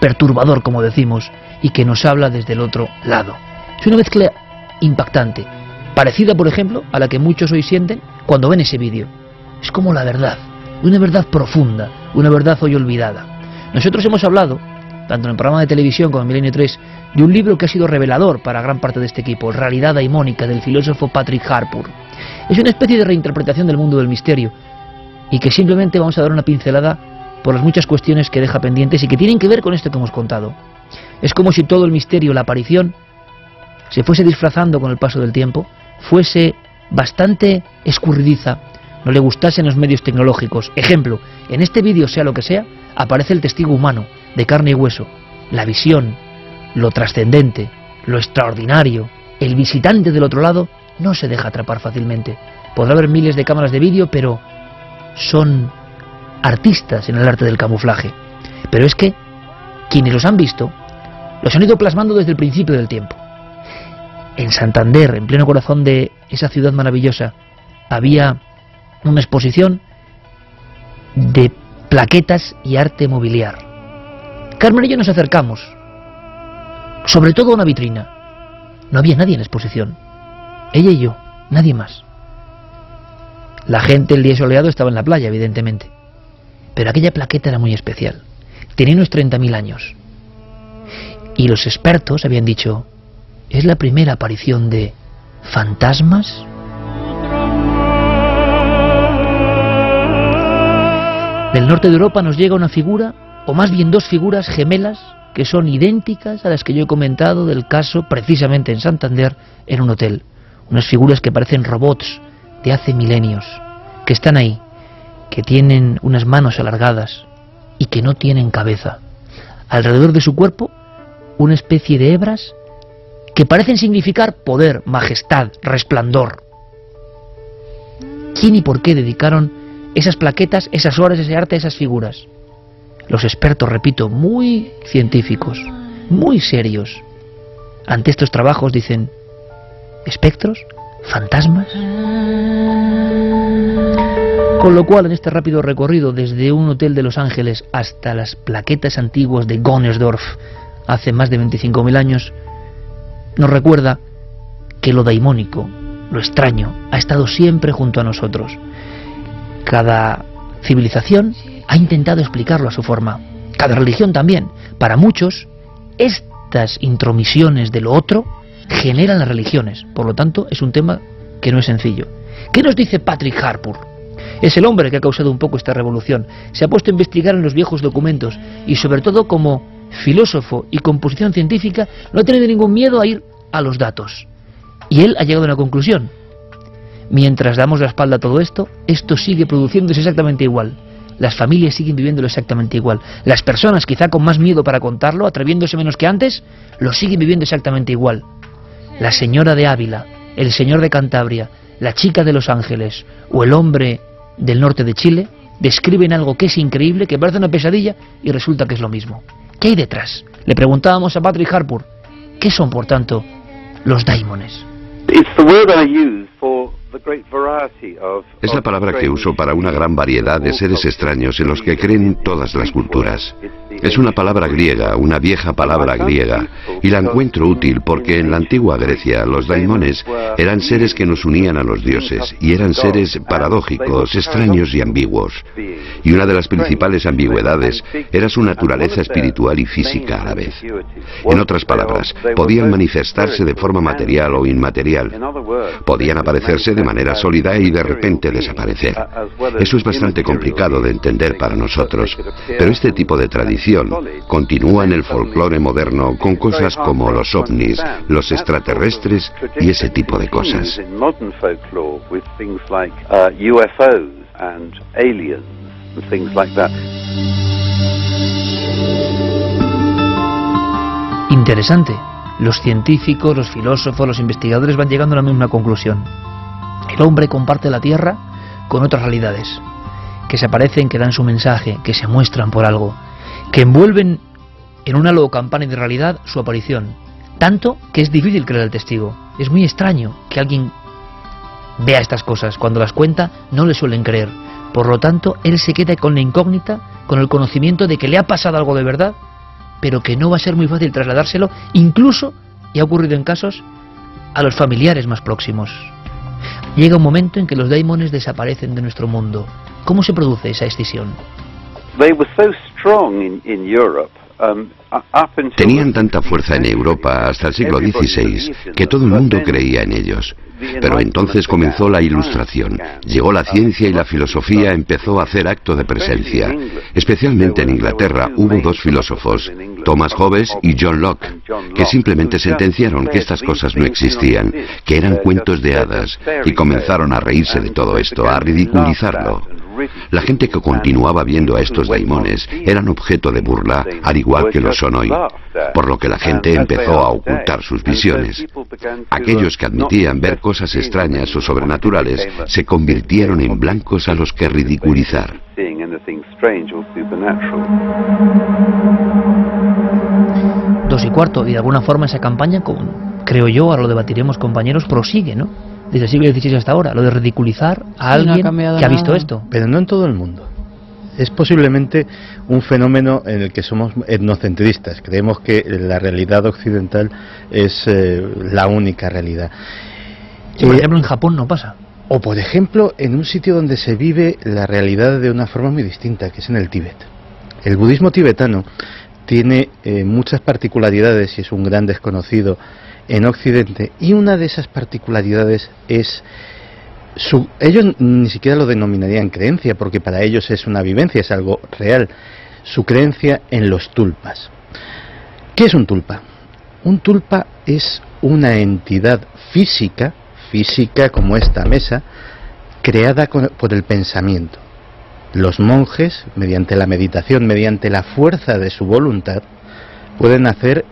perturbador, como decimos, y que nos habla desde el otro lado. Es una mezcla impactante, parecida, por ejemplo, a la que muchos hoy sienten cuando ven ese vídeo. Es como la verdad, una verdad profunda, una verdad hoy olvidada. Nosotros hemos hablado, tanto en el programa de televisión como en Milenio 3, de un libro que ha sido revelador para gran parte de este equipo, Realidad Daimónica, del filósofo Patrick Harpur. Es una especie de reinterpretación del mundo del misterio, y que simplemente vamos a dar una pincelada por las muchas cuestiones que deja pendientes y que tienen que ver con esto que hemos contado. Es como si todo el misterio, la aparición, se fuese disfrazando con el paso del tiempo, fuese bastante escurridiza, no le gustasen los medios tecnológicos. Ejemplo, en este vídeo, sea lo que sea, aparece el testigo humano, de carne y hueso, la visión, lo trascendente, lo extraordinario, el visitante del otro lado no se deja atrapar fácilmente. Podrá haber miles de cámaras de vídeo, pero son artistas en el arte del camuflaje. Pero es que quienes los han visto los han ido plasmando desde el principio del tiempo. En Santander, en pleno corazón de esa ciudad maravillosa, había una exposición de plaquetas y arte mobiliar. Carmen y yo nos acercamos, sobre todo a una vitrina. No había nadie en la exposición. Ella y yo, nadie más. La gente el día soleado estaba en la playa, evidentemente. Pero aquella plaqueta era muy especial. Tenía unos 30.000 años. Y los expertos habían dicho, es la primera aparición de fantasmas. Del norte de Europa nos llega una figura, o más bien dos figuras gemelas, que son idénticas a las que yo he comentado del caso precisamente en Santander, en un hotel. Unas figuras que parecen robots de hace milenios, que están ahí, que tienen unas manos alargadas y que no tienen cabeza. Alrededor de su cuerpo, una especie de hebras que parecen significar poder, majestad, resplandor. ¿Quién y por qué dedicaron esas plaquetas, esas horas, ese arte, esas figuras? Los expertos, repito, muy científicos, muy serios, ante estos trabajos dicen, ¿espectros? ¿Fantasmas? Con lo cual, en este rápido recorrido desde un hotel de Los Ángeles hasta las plaquetas antiguas de Gonersdorf, hace más de 25.000 años, nos recuerda que lo daimónico, lo extraño, ha estado siempre junto a nosotros. Cada civilización ha intentado explicarlo a su forma. Cada religión también. Para muchos, estas intromisiones de lo otro generan las religiones. Por lo tanto, es un tema que no es sencillo. ¿Qué nos dice Patrick Harpur? Es el hombre que ha causado un poco esta revolución. Se ha puesto a investigar en los viejos documentos y sobre todo como filósofo y composición científica no ha tenido ningún miedo a ir a los datos. Y él ha llegado a una conclusión. Mientras damos la espalda a todo esto, esto sigue produciéndose exactamente igual. Las familias siguen viviéndolo exactamente igual. Las personas, quizá con más miedo para contarlo, atreviéndose menos que antes, lo siguen viviendo exactamente igual. La señora de Ávila, el señor de Cantabria, la chica de Los Ángeles o el hombre del norte de Chile describen algo que es increíble, que parece una pesadilla y resulta que es lo mismo. ¿Qué hay detrás? Le preguntábamos a Patrick Harpur, ¿qué son, por tanto, los daimones? Es la palabra que uso para una gran variedad de seres extraños en los que creen todas las culturas. Es una palabra griega, una vieja palabra griega, y la encuentro útil porque en la antigua Grecia los daimones eran seres que nos unían a los dioses y eran seres paradójicos, extraños y ambiguos. Y una de las principales ambigüedades era su naturaleza espiritual y física a la vez. En otras palabras, podían manifestarse de forma material o inmaterial. Podían aparecerse de manera sólida y de repente desaparecer. Eso es bastante complicado de entender para nosotros, pero este tipo de tradición continúa en el folclore moderno con cosas como los ovnis, los extraterrestres y ese tipo de cosas. Interesante. los científicos, los filósofos, los investigadores van llegando a la misma conclusión. El hombre comparte la Tierra con otras realidades, que se aparecen, que dan su mensaje, que se muestran por algo, que envuelven en una logo campana de realidad su aparición. Tanto que es difícil creer el testigo. Es muy extraño que alguien vea estas cosas. Cuando las cuenta no le suelen creer. Por lo tanto, él se queda con la incógnita, con el conocimiento de que le ha pasado algo de verdad, pero que no va a ser muy fácil trasladárselo, incluso, y ha ocurrido en casos, a los familiares más próximos. Llega un momento en que los daimones desaparecen de nuestro mundo. ¿Cómo se produce esa escisión? Tenían tanta fuerza en Europa hasta el siglo XVI que todo el mundo creía en ellos. Pero entonces comenzó la ilustración, llegó la ciencia y la filosofía empezó a hacer acto de presencia. Especialmente en Inglaterra hubo dos filósofos, Thomas Hobbes y John Locke, que simplemente sentenciaron que estas cosas no existían, que eran cuentos de hadas, y comenzaron a reírse de todo esto, a ridiculizarlo. La gente que continuaba viendo a estos daimones eran objeto de burla, al igual que lo son hoy, por lo que la gente empezó a ocultar sus visiones. Aquellos que admitían ver cosas extrañas o sobrenaturales se convirtieron en blancos a los que ridiculizar. Dos y cuarto, y de alguna forma esa campaña, creo yo, ahora lo debatiremos compañeros, prosigue, ¿no? Desde el siglo XVI hasta ahora, lo de ridiculizar a alguien que ha visto esto. Pero no en todo el mundo. Es posiblemente un fenómeno en el que somos etnocentristas. Creemos que la realidad occidental es eh, la única realidad. por ejemplo, en Japón no pasa. O, por ejemplo, en un sitio donde se vive la realidad de una forma muy distinta, que es en el Tíbet. El budismo tibetano tiene eh, muchas particularidades y es un gran desconocido en Occidente y una de esas particularidades es su, ellos ni siquiera lo denominarían creencia porque para ellos es una vivencia, es algo real, su creencia en los tulpas. ¿Qué es un tulpa? Un tulpa es una entidad física, física como esta mesa, creada por el pensamiento. Los monjes, mediante la meditación, mediante la fuerza de su voluntad, pueden hacer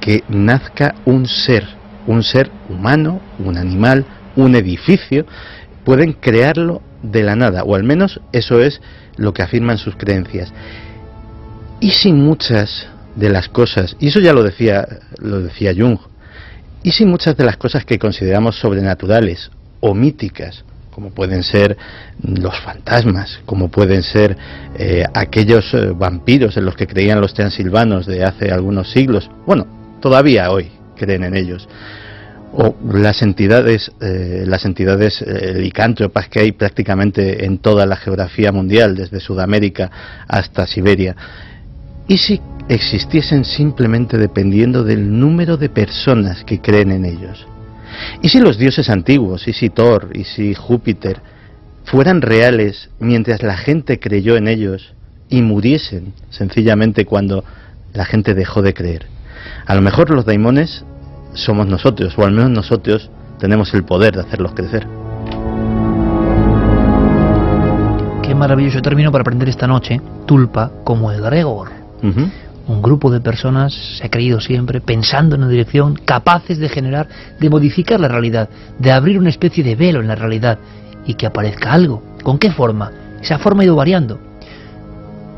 que nazca un ser, un ser humano, un animal, un edificio, pueden crearlo de la nada, o al menos eso es lo que afirman sus creencias. Y si muchas de las cosas, y eso ya lo decía, lo decía Jung, y si muchas de las cosas que consideramos sobrenaturales o míticas, como pueden ser los fantasmas, como pueden ser eh, aquellos eh, vampiros en los que creían los transilvanos de hace algunos siglos, bueno, todavía hoy creen en ellos. O las entidades eh, las entidades eh, licántropas que hay prácticamente en toda la geografía mundial desde Sudamérica hasta Siberia. Y si existiesen simplemente dependiendo del número de personas que creen en ellos y si los dioses antiguos y si Thor y si Júpiter fueran reales mientras la gente creyó en ellos y muriesen sencillamente cuando la gente dejó de creer a lo mejor los daimones somos nosotros, o al menos nosotros tenemos el poder de hacerlos crecer. Qué maravilloso término para aprender esta noche, tulpa como el Gregor. Un grupo de personas se ha creído siempre pensando en una dirección, capaces de generar, de modificar la realidad, de abrir una especie de velo en la realidad y que aparezca algo. ¿Con qué forma? Esa forma ha ido variando.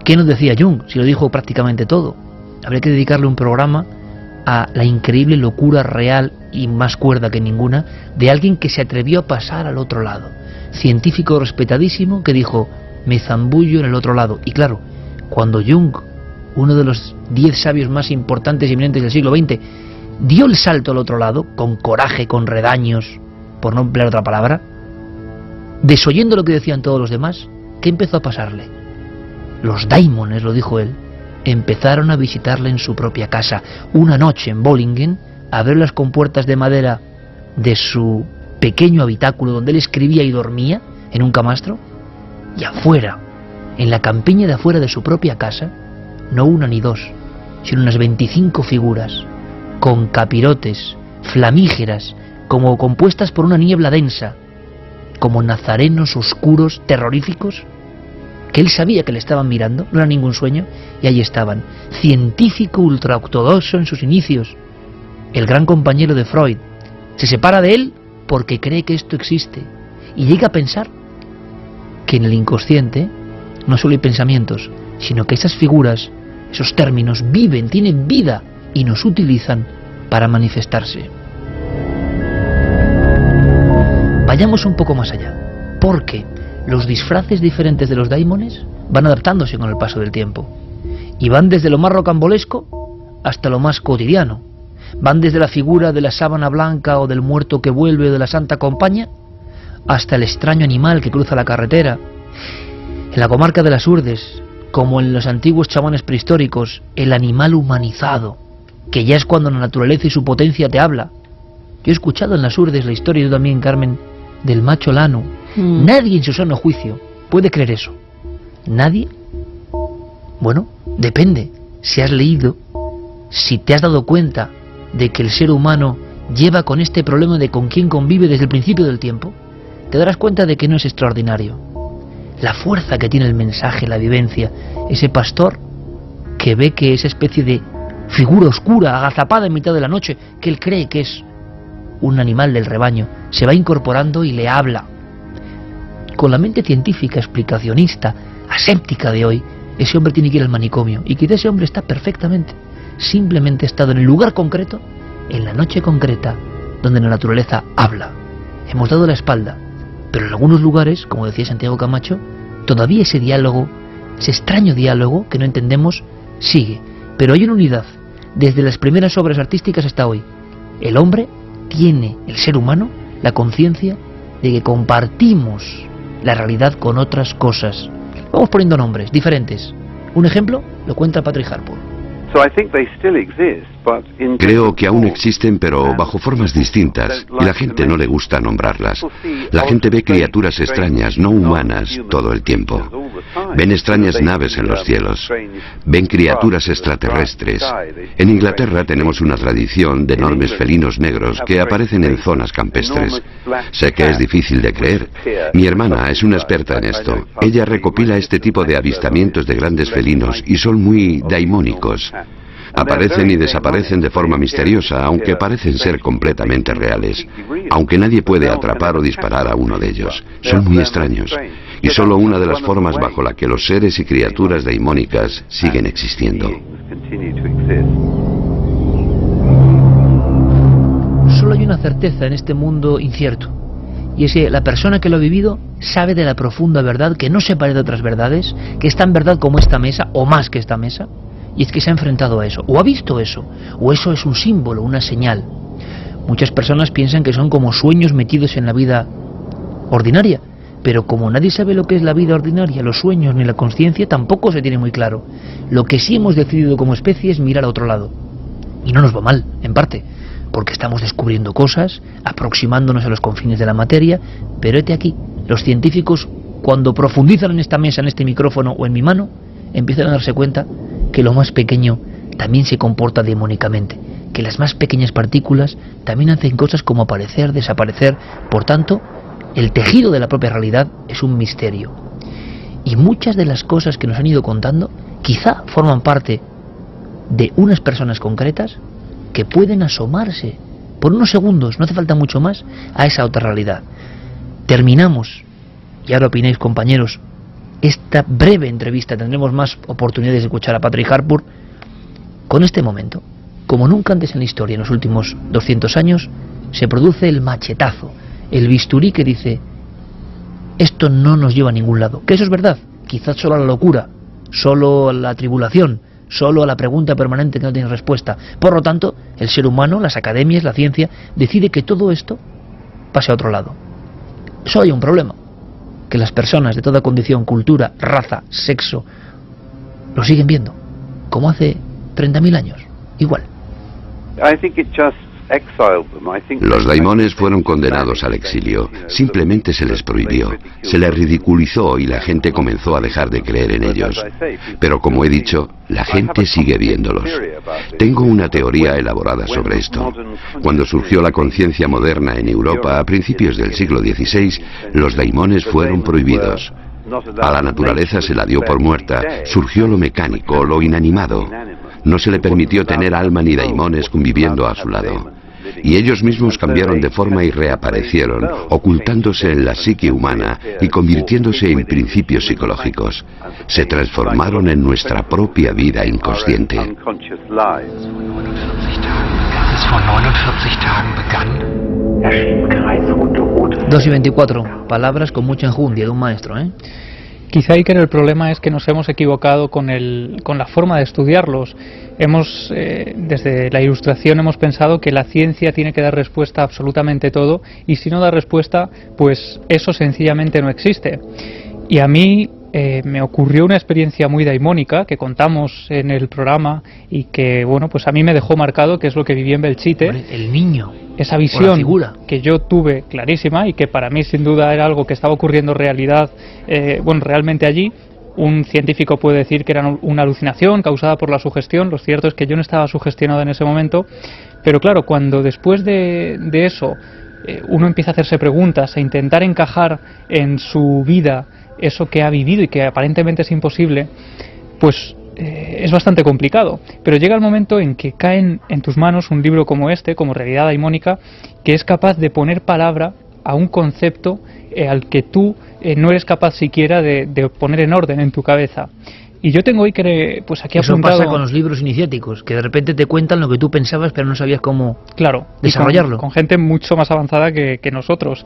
¿Qué nos decía Jung? Si lo dijo prácticamente todo. Habría que dedicarle un programa a la increíble locura real y más cuerda que ninguna de alguien que se atrevió a pasar al otro lado. Científico respetadísimo que dijo, me zambullo en el otro lado. Y claro, cuando Jung, uno de los diez sabios más importantes y eminentes del siglo XX, dio el salto al otro lado, con coraje, con redaños, por no emplear otra palabra, desoyendo lo que decían todos los demás, ¿qué empezó a pasarle? Los daimones, lo dijo él, empezaron a visitarle en su propia casa. Una noche en Bollingen, ver las compuertas de madera de su pequeño habitáculo donde él escribía y dormía, en un camastro, y afuera, en la campiña de afuera de su propia casa, no una ni dos, sino unas 25 figuras, con capirotes, flamígeras, como compuestas por una niebla densa, como nazarenos oscuros, terroríficos, que él sabía que le estaban mirando, no era ningún sueño, y ahí estaban, científico ultraortodoxo en sus inicios, el gran compañero de Freud. Se separa de él porque cree que esto existe y llega a pensar que en el inconsciente no solo hay pensamientos, sino que esas figuras, esos términos viven, tienen vida y nos utilizan para manifestarse. Vayamos un poco más allá, porque los disfraces diferentes de los daimones van adaptándose con el paso del tiempo y van desde lo más rocambolesco hasta lo más cotidiano. Van desde la figura de la sábana blanca o del muerto que vuelve de la Santa Compañía hasta el extraño animal que cruza la carretera. En la comarca de las Urdes, como en los antiguos chamanes prehistóricos, el animal humanizado, que ya es cuando la naturaleza y su potencia te habla. Yo he escuchado en las Urdes la historia, yo también, Carmen, del macho lano. Mm. Nadie en su sano juicio puede creer eso. Nadie. Bueno, depende. Si has leído, si te has dado cuenta de que el ser humano lleva con este problema de con quién convive desde el principio del tiempo, te darás cuenta de que no es extraordinario. La fuerza que tiene el mensaje, la vivencia, ese pastor que ve que esa especie de figura oscura, agazapada en mitad de la noche, que él cree que es un animal del rebaño, se va incorporando y le habla. Con la mente científica, explicacionista, aséptica de hoy, ese hombre tiene que ir al manicomio y quizá ese hombre está perfectamente, simplemente estado en el lugar concreto, en la noche concreta, donde la naturaleza habla. Hemos dado la espalda, pero en algunos lugares, como decía Santiago Camacho, todavía ese diálogo, ese extraño diálogo que no entendemos, sigue. Pero hay una unidad, desde las primeras obras artísticas hasta hoy. El hombre tiene, el ser humano, la conciencia de que compartimos la realidad con otras cosas. Vamos poniendo nombres diferentes. Un ejemplo lo cuenta Patrick Harpur. Creo que aún existen, pero bajo formas distintas, y la gente no le gusta nombrarlas. La gente ve criaturas extrañas, no humanas, todo el tiempo. Ven extrañas naves en los cielos. Ven criaturas extraterrestres. En Inglaterra tenemos una tradición de enormes felinos negros que aparecen en zonas campestres. Sé que es difícil de creer. Mi hermana es una experta en esto. Ella recopila este tipo de avistamientos de grandes felinos y son muy daimónicos. Aparecen y desaparecen de forma misteriosa, aunque parecen ser completamente reales. Aunque nadie puede atrapar o disparar a uno de ellos. Son muy extraños. Y solo una de las formas bajo la que los seres y criaturas daimónicas siguen existiendo. Solo hay una certeza en este mundo incierto. Y es que la persona que lo ha vivido sabe de la profunda verdad que no se parece a otras verdades, que es tan verdad como esta mesa, o más que esta mesa, y es que se ha enfrentado a eso, o ha visto eso, o eso es un símbolo, una señal. Muchas personas piensan que son como sueños metidos en la vida ordinaria, pero como nadie sabe lo que es la vida ordinaria, los sueños ni la conciencia, tampoco se tiene muy claro. Lo que sí hemos decidido como especie es mirar a otro lado. Y no nos va mal, en parte, porque estamos descubriendo cosas, aproximándonos a los confines de la materia, pero este aquí, los científicos, cuando profundizan en esta mesa, en este micrófono o en mi mano, empiezan a darse cuenta que lo más pequeño también se comporta demónicamente, que las más pequeñas partículas también hacen cosas como aparecer, desaparecer, por tanto, el tejido de la propia realidad es un misterio. Y muchas de las cosas que nos han ido contando quizá forman parte de unas personas concretas que pueden asomarse por unos segundos, no hace falta mucho más, a esa otra realidad. Terminamos, y ahora opináis compañeros, esta breve entrevista, tendremos más oportunidades de escuchar a Patrick Harpur, con este momento, como nunca antes en la historia, en los últimos 200 años, se produce el machetazo, el bisturí que dice, esto no nos lleva a ningún lado. Que eso es verdad, quizás solo a la locura, solo a la tribulación, solo a la pregunta permanente que no tiene respuesta. Por lo tanto, el ser humano, las academias, la ciencia, decide que todo esto pase a otro lado. Solo hay un problema, que las personas de toda condición, cultura, raza, sexo, lo siguen viendo, como hace 30.000 años, igual. Los daimones fueron condenados al exilio. Simplemente se les prohibió. Se les ridiculizó y la gente comenzó a dejar de creer en ellos. Pero como he dicho, la gente sigue viéndolos. Tengo una teoría elaborada sobre esto. Cuando surgió la conciencia moderna en Europa a principios del siglo XVI, los daimones fueron prohibidos. A la naturaleza se la dio por muerta, surgió lo mecánico, lo inanimado. No se le permitió tener alma ni daimones conviviendo a su lado. Y ellos mismos cambiaron de forma y reaparecieron, ocultándose en la psique humana y convirtiéndose en principios psicológicos. Se transformaron en nuestra propia vida inconsciente. 2 y 24, palabras con mucha enjundia de un maestro, ¿eh? Quizá Iker el problema es que nos hemos equivocado con, el, con la forma de estudiarlos. Hemos, eh, desde la ilustración hemos pensado que la ciencia tiene que dar respuesta a absolutamente todo y si no da respuesta, pues eso sencillamente no existe. Y a mí eh, me ocurrió una experiencia muy daimónica que contamos en el programa y que, bueno, pues a mí me dejó marcado que es lo que viví en Belchite. el niño. Esa visión que yo tuve clarísima y que para mí sin duda era algo que estaba ocurriendo realidad, eh, bueno, realmente allí. Un científico puede decir que era una alucinación causada por la sugestión. Lo cierto es que yo no estaba sugestionado en ese momento. Pero claro, cuando después de, de eso eh, uno empieza a hacerse preguntas, a intentar encajar en su vida eso que ha vivido y que aparentemente es imposible, pues eh, es bastante complicado. Pero llega el momento en que caen en tus manos un libro como este, como Realidad Daimónica, que es capaz de poner palabra a un concepto eh, al que tú eh, no eres capaz siquiera de, poner en orden en tu cabeza. Y yo tengo hoy que, pues aquí Eso apuntado... pasa con los libros iniciáticos, que de repente te cuentan lo que tú pensabas pero no sabías cómo claro, desarrollarlo. Con, gente mucho más avanzada que, que nosotros.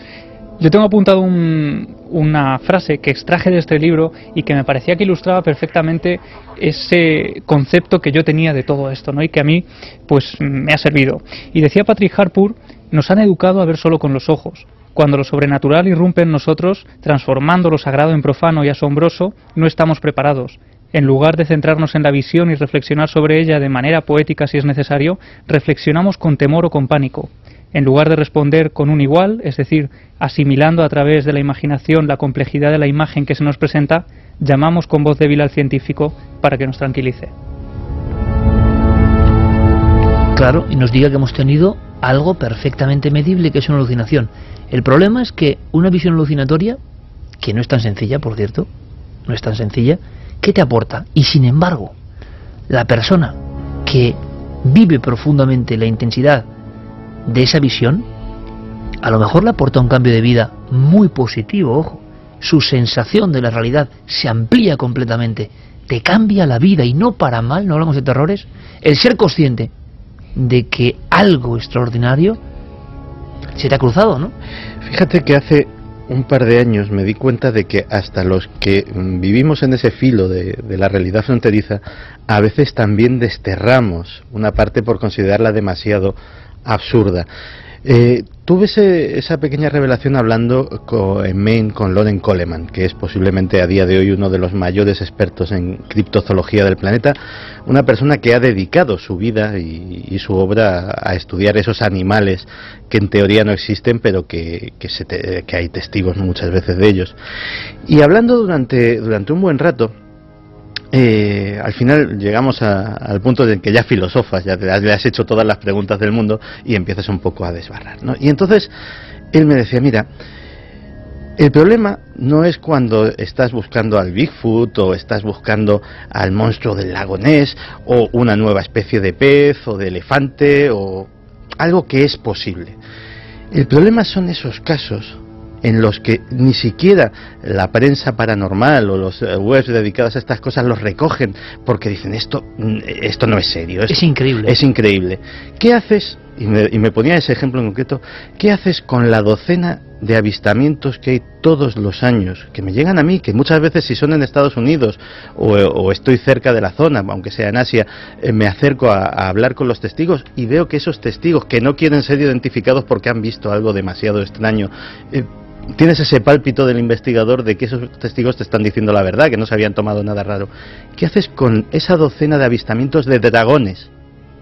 Yo tengo apuntado una frase que extraje de este libro y que me parecía que ilustraba perfectamente ese concepto que yo tenía de todo esto, ¿no? Y que a mí, pues, me ha servido. Y decía Patrick Harpur, nos han educado a ver solo con los ojos. Cuando lo sobrenatural irrumpe en nosotros, transformando lo sagrado en profano y asombroso, no estamos preparados. En lugar de centrarnos en la visión y reflexionar sobre ella de manera poética si es necesario, reflexionamos con temor o con pánico. En lugar de responder con un igual, es decir, asimilando a través de la imaginación la complejidad de la imagen que se nos presenta, llamamos con voz débil al científico para que nos tranquilice. Claro, y nos diga que hemos tenido algo perfectamente medible que es una alucinación. El problema es que una visión alucinatoria, que no es tan sencilla, por cierto, no es tan sencilla, ¿qué te aporta? Y sin embargo, la persona que vive profundamente la intensidad de esa visión, a lo mejor le aporta un cambio de vida muy positivo, ojo. Su sensación de la realidad se amplía completamente, te cambia la vida y no para mal, no hablamos de terrores, el ser consciente de que algo extraordinario se te ha cruzado, ¿no? Fíjate que hace un par de años me di cuenta de que hasta los que vivimos en ese filo de, de, la realidad fronteriza, a veces también desterramos una parte por considerarla demasiado absurda. Eh, tuve esa pequeña revelación hablando en Maine con Loren Coleman, que es posiblemente a día de hoy uno de los mayores expertos en criptozoología del planeta, una persona que ha dedicado su vida y, su obra a, estudiar esos animales que en teoría no existen, pero que, que hay testigos muchas veces de ellos. Y hablando durante un buen rato, eh, al final llegamos al punto de que ya filosofas, ya te has, hecho todas las preguntas del mundo y empiezas un poco a desbarrar. Y entonces él me decía, mira, el problema no es cuando estás buscando al Bigfoot o estás buscando al monstruo del lago Ness o una nueva especie de pez o de elefante o algo que es posible. El problema son esos casos en los que ni siquiera la prensa paranormal o los eh, webs dedicados a estas cosas los recogen porque dicen esto, mm, esto no es serio. es increíble. Es increíble. ¿Qué haces? Y me, y me, ponía ese ejemplo en concreto. ¿Qué haces con la docena de avistamientos que hay todos los años? Que me llegan a mí, que muchas veces si son en Estados Unidos o, estoy cerca de la zona, aunque sea en Asia, eh, me acerco a, hablar con los testigos y veo que esos testigos que no quieren ser identificados porque han visto algo demasiado extraño, eh, tienes ese pálpito del investigador de que esos testigos te están diciendo la verdad, que no se habían tomado nada raro. ¿Qué haces con esa docena de avistamientos de dragones?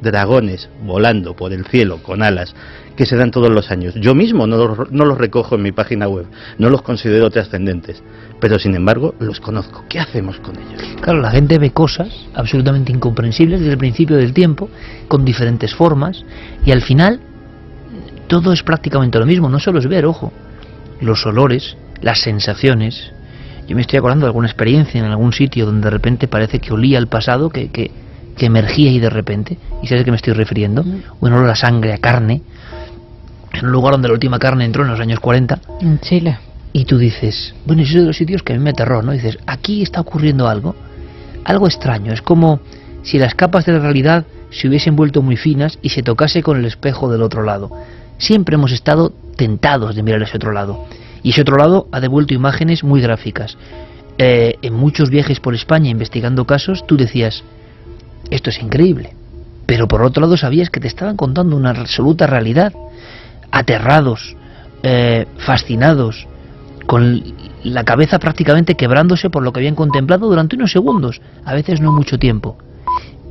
Dragones volando por el cielo con alas que se dan todos los años. Yo mismo no los, no los recojo en mi página web, no los considero trascendentes, pero sin embargo los conozco. ¿Qué hacemos con ellos? Claro, la gente ve cosas absolutamente incomprensibles desde el principio del tiempo, con diferentes formas, y al final todo es prácticamente lo mismo, no solo es ver, ojo, los olores, las sensaciones. Yo me estoy acordando de alguna experiencia en algún sitio donde de repente parece que olía el pasado, que, que, que emergía ahí de repente, y sabes a qué me estoy refiriendo, un olor a sangre, a carne, en un lugar donde la última carne entró en los años 40. En Chile. Y tú dices, bueno, eso es de los sitios que a mí me aterró, ¿no? Dices, aquí está ocurriendo algo, algo extraño, es como si las capas de la realidad se hubiesen vuelto muy finas y se tocase con el espejo del otro lado. Siempre hemos estado tentados de mirar ese otro lado. Y ese otro lado ha devuelto imágenes muy gráficas. Eh, en muchos viajes por España investigando casos, tú decías, esto es increíble. Pero por otro lado sabías que te estaban contando una absoluta realidad. Aterrados, eh, fascinados, con la cabeza prácticamente quebrándose por lo que habían contemplado durante unos segundos, a veces no mucho tiempo.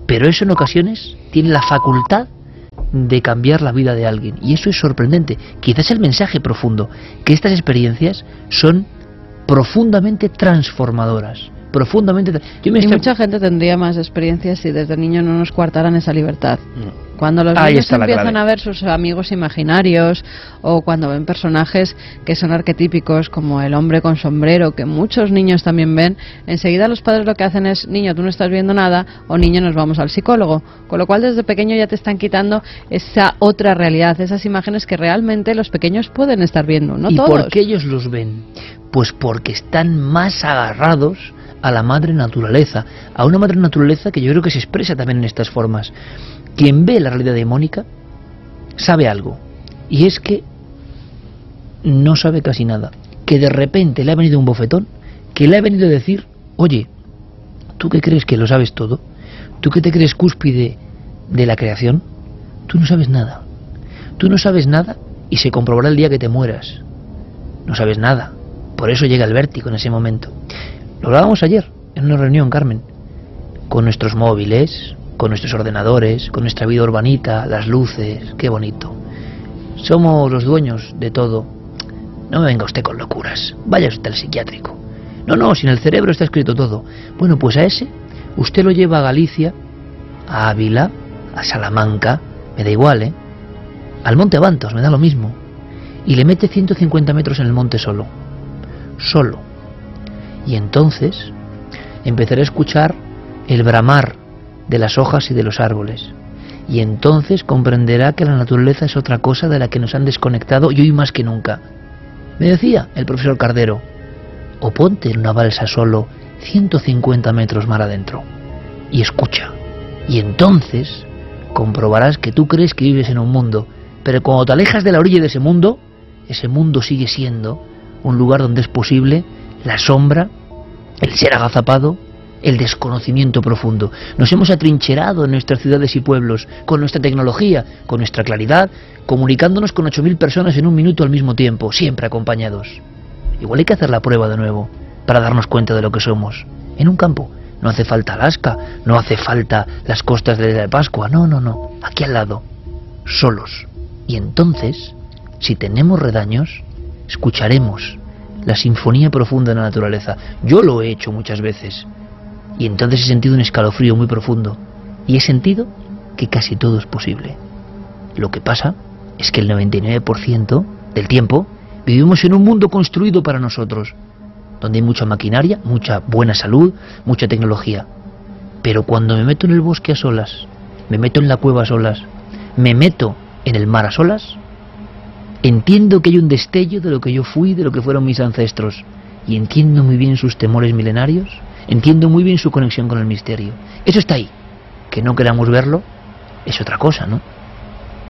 Pero eso en ocasiones tiene la facultad de cambiar la vida de alguien. Y eso es sorprendente. Quizás el mensaje profundo, que estas experiencias son profundamente transformadoras profundamente. Yo y mucha gente tendría más experiencias si desde niño no nos coartaran esa libertad. Cuando los niños empiezan a ver sus amigos imaginarios o cuando ven personajes que son arquetípicos como el hombre con sombrero que muchos niños también ven, enseguida los padres lo que hacen es niño tú no estás viendo nada o niño nos vamos al psicólogo. Con lo cual desde pequeño ya te están quitando esa otra realidad, esas imágenes que realmente los pequeños pueden estar viendo, no ¿Y todos. por qué ellos los ven? Pues porque están más agarrados a la madre naturaleza, a una madre naturaleza que yo creo que se expresa también en estas formas. Quien ve la realidad demónica sabe algo, y es que no sabe casi nada, que de repente le ha venido un bofetón, que le ha venido a decir, oye, ¿tú qué crees que lo sabes todo? ¿Tú qué te crees cúspide de la creación? Tú no sabes nada. Tú no sabes nada y se comprobará el día que te mueras. No sabes nada. Por eso llega el vértigo en ese momento. Lo hablábamos ayer en una reunión, Carmen, con nuestros móviles, con nuestros ordenadores, con nuestra vida urbanita, las luces, qué bonito. Somos los dueños de todo. No me venga usted con locuras, vaya usted al psiquiátrico. No, no, si en el cerebro está escrito todo. Bueno, pues a ese usted lo lleva a Galicia, a Ávila, a Salamanca, me da igual, ¿eh? Al Monte Bantos, me da lo mismo. Y le mete 150 metros en el monte solo. Solo y entonces empezaré a escuchar el bramar de las hojas y de los árboles. Y entonces comprenderá que la naturaleza es otra cosa de la que nos han desconectado y hoy más que nunca. Me decía el profesor Cardero, o ponte en una balsa solo 150 metros mar adentro y escucha. Y entonces comprobarás que tú crees que vives en un mundo, pero cuando te alejas de la orilla de ese mundo, ese mundo sigue siendo un lugar donde es posible la sombra, el ser agazapado, el desconocimiento profundo. Nos hemos atrincherado en nuestras ciudades y pueblos, con nuestra tecnología, con nuestra claridad, comunicándonos con 8.000 personas en un minuto al mismo tiempo, siempre acompañados. Igual hay que hacer la prueba de nuevo, para darnos cuenta de lo que somos. En un campo. No hace falta Alaska, no hace falta las costas de la Pascua, no, no, no. Aquí al lado, solos. Y entonces, si tenemos redaños, escucharemos la sinfonía profunda de la naturaleza. Yo lo he hecho muchas veces. Y entonces he sentido un escalofrío muy profundo. Y he sentido que casi todo es posible. Lo que pasa es que el 99% del tiempo vivimos en un mundo construido para nosotros, donde hay mucha maquinaria, mucha buena salud, mucha tecnología. Pero cuando me meto en el bosque a solas, me meto en la cueva a solas, me meto en el mar a solas, Entiendo que hay un destello de lo que yo fui, de lo que fueron mis ancestros, y entiendo muy bien sus temores milenarios, entiendo muy bien su conexión con el misterio. Eso está ahí. Que no queramos verlo es otra cosa, ¿no?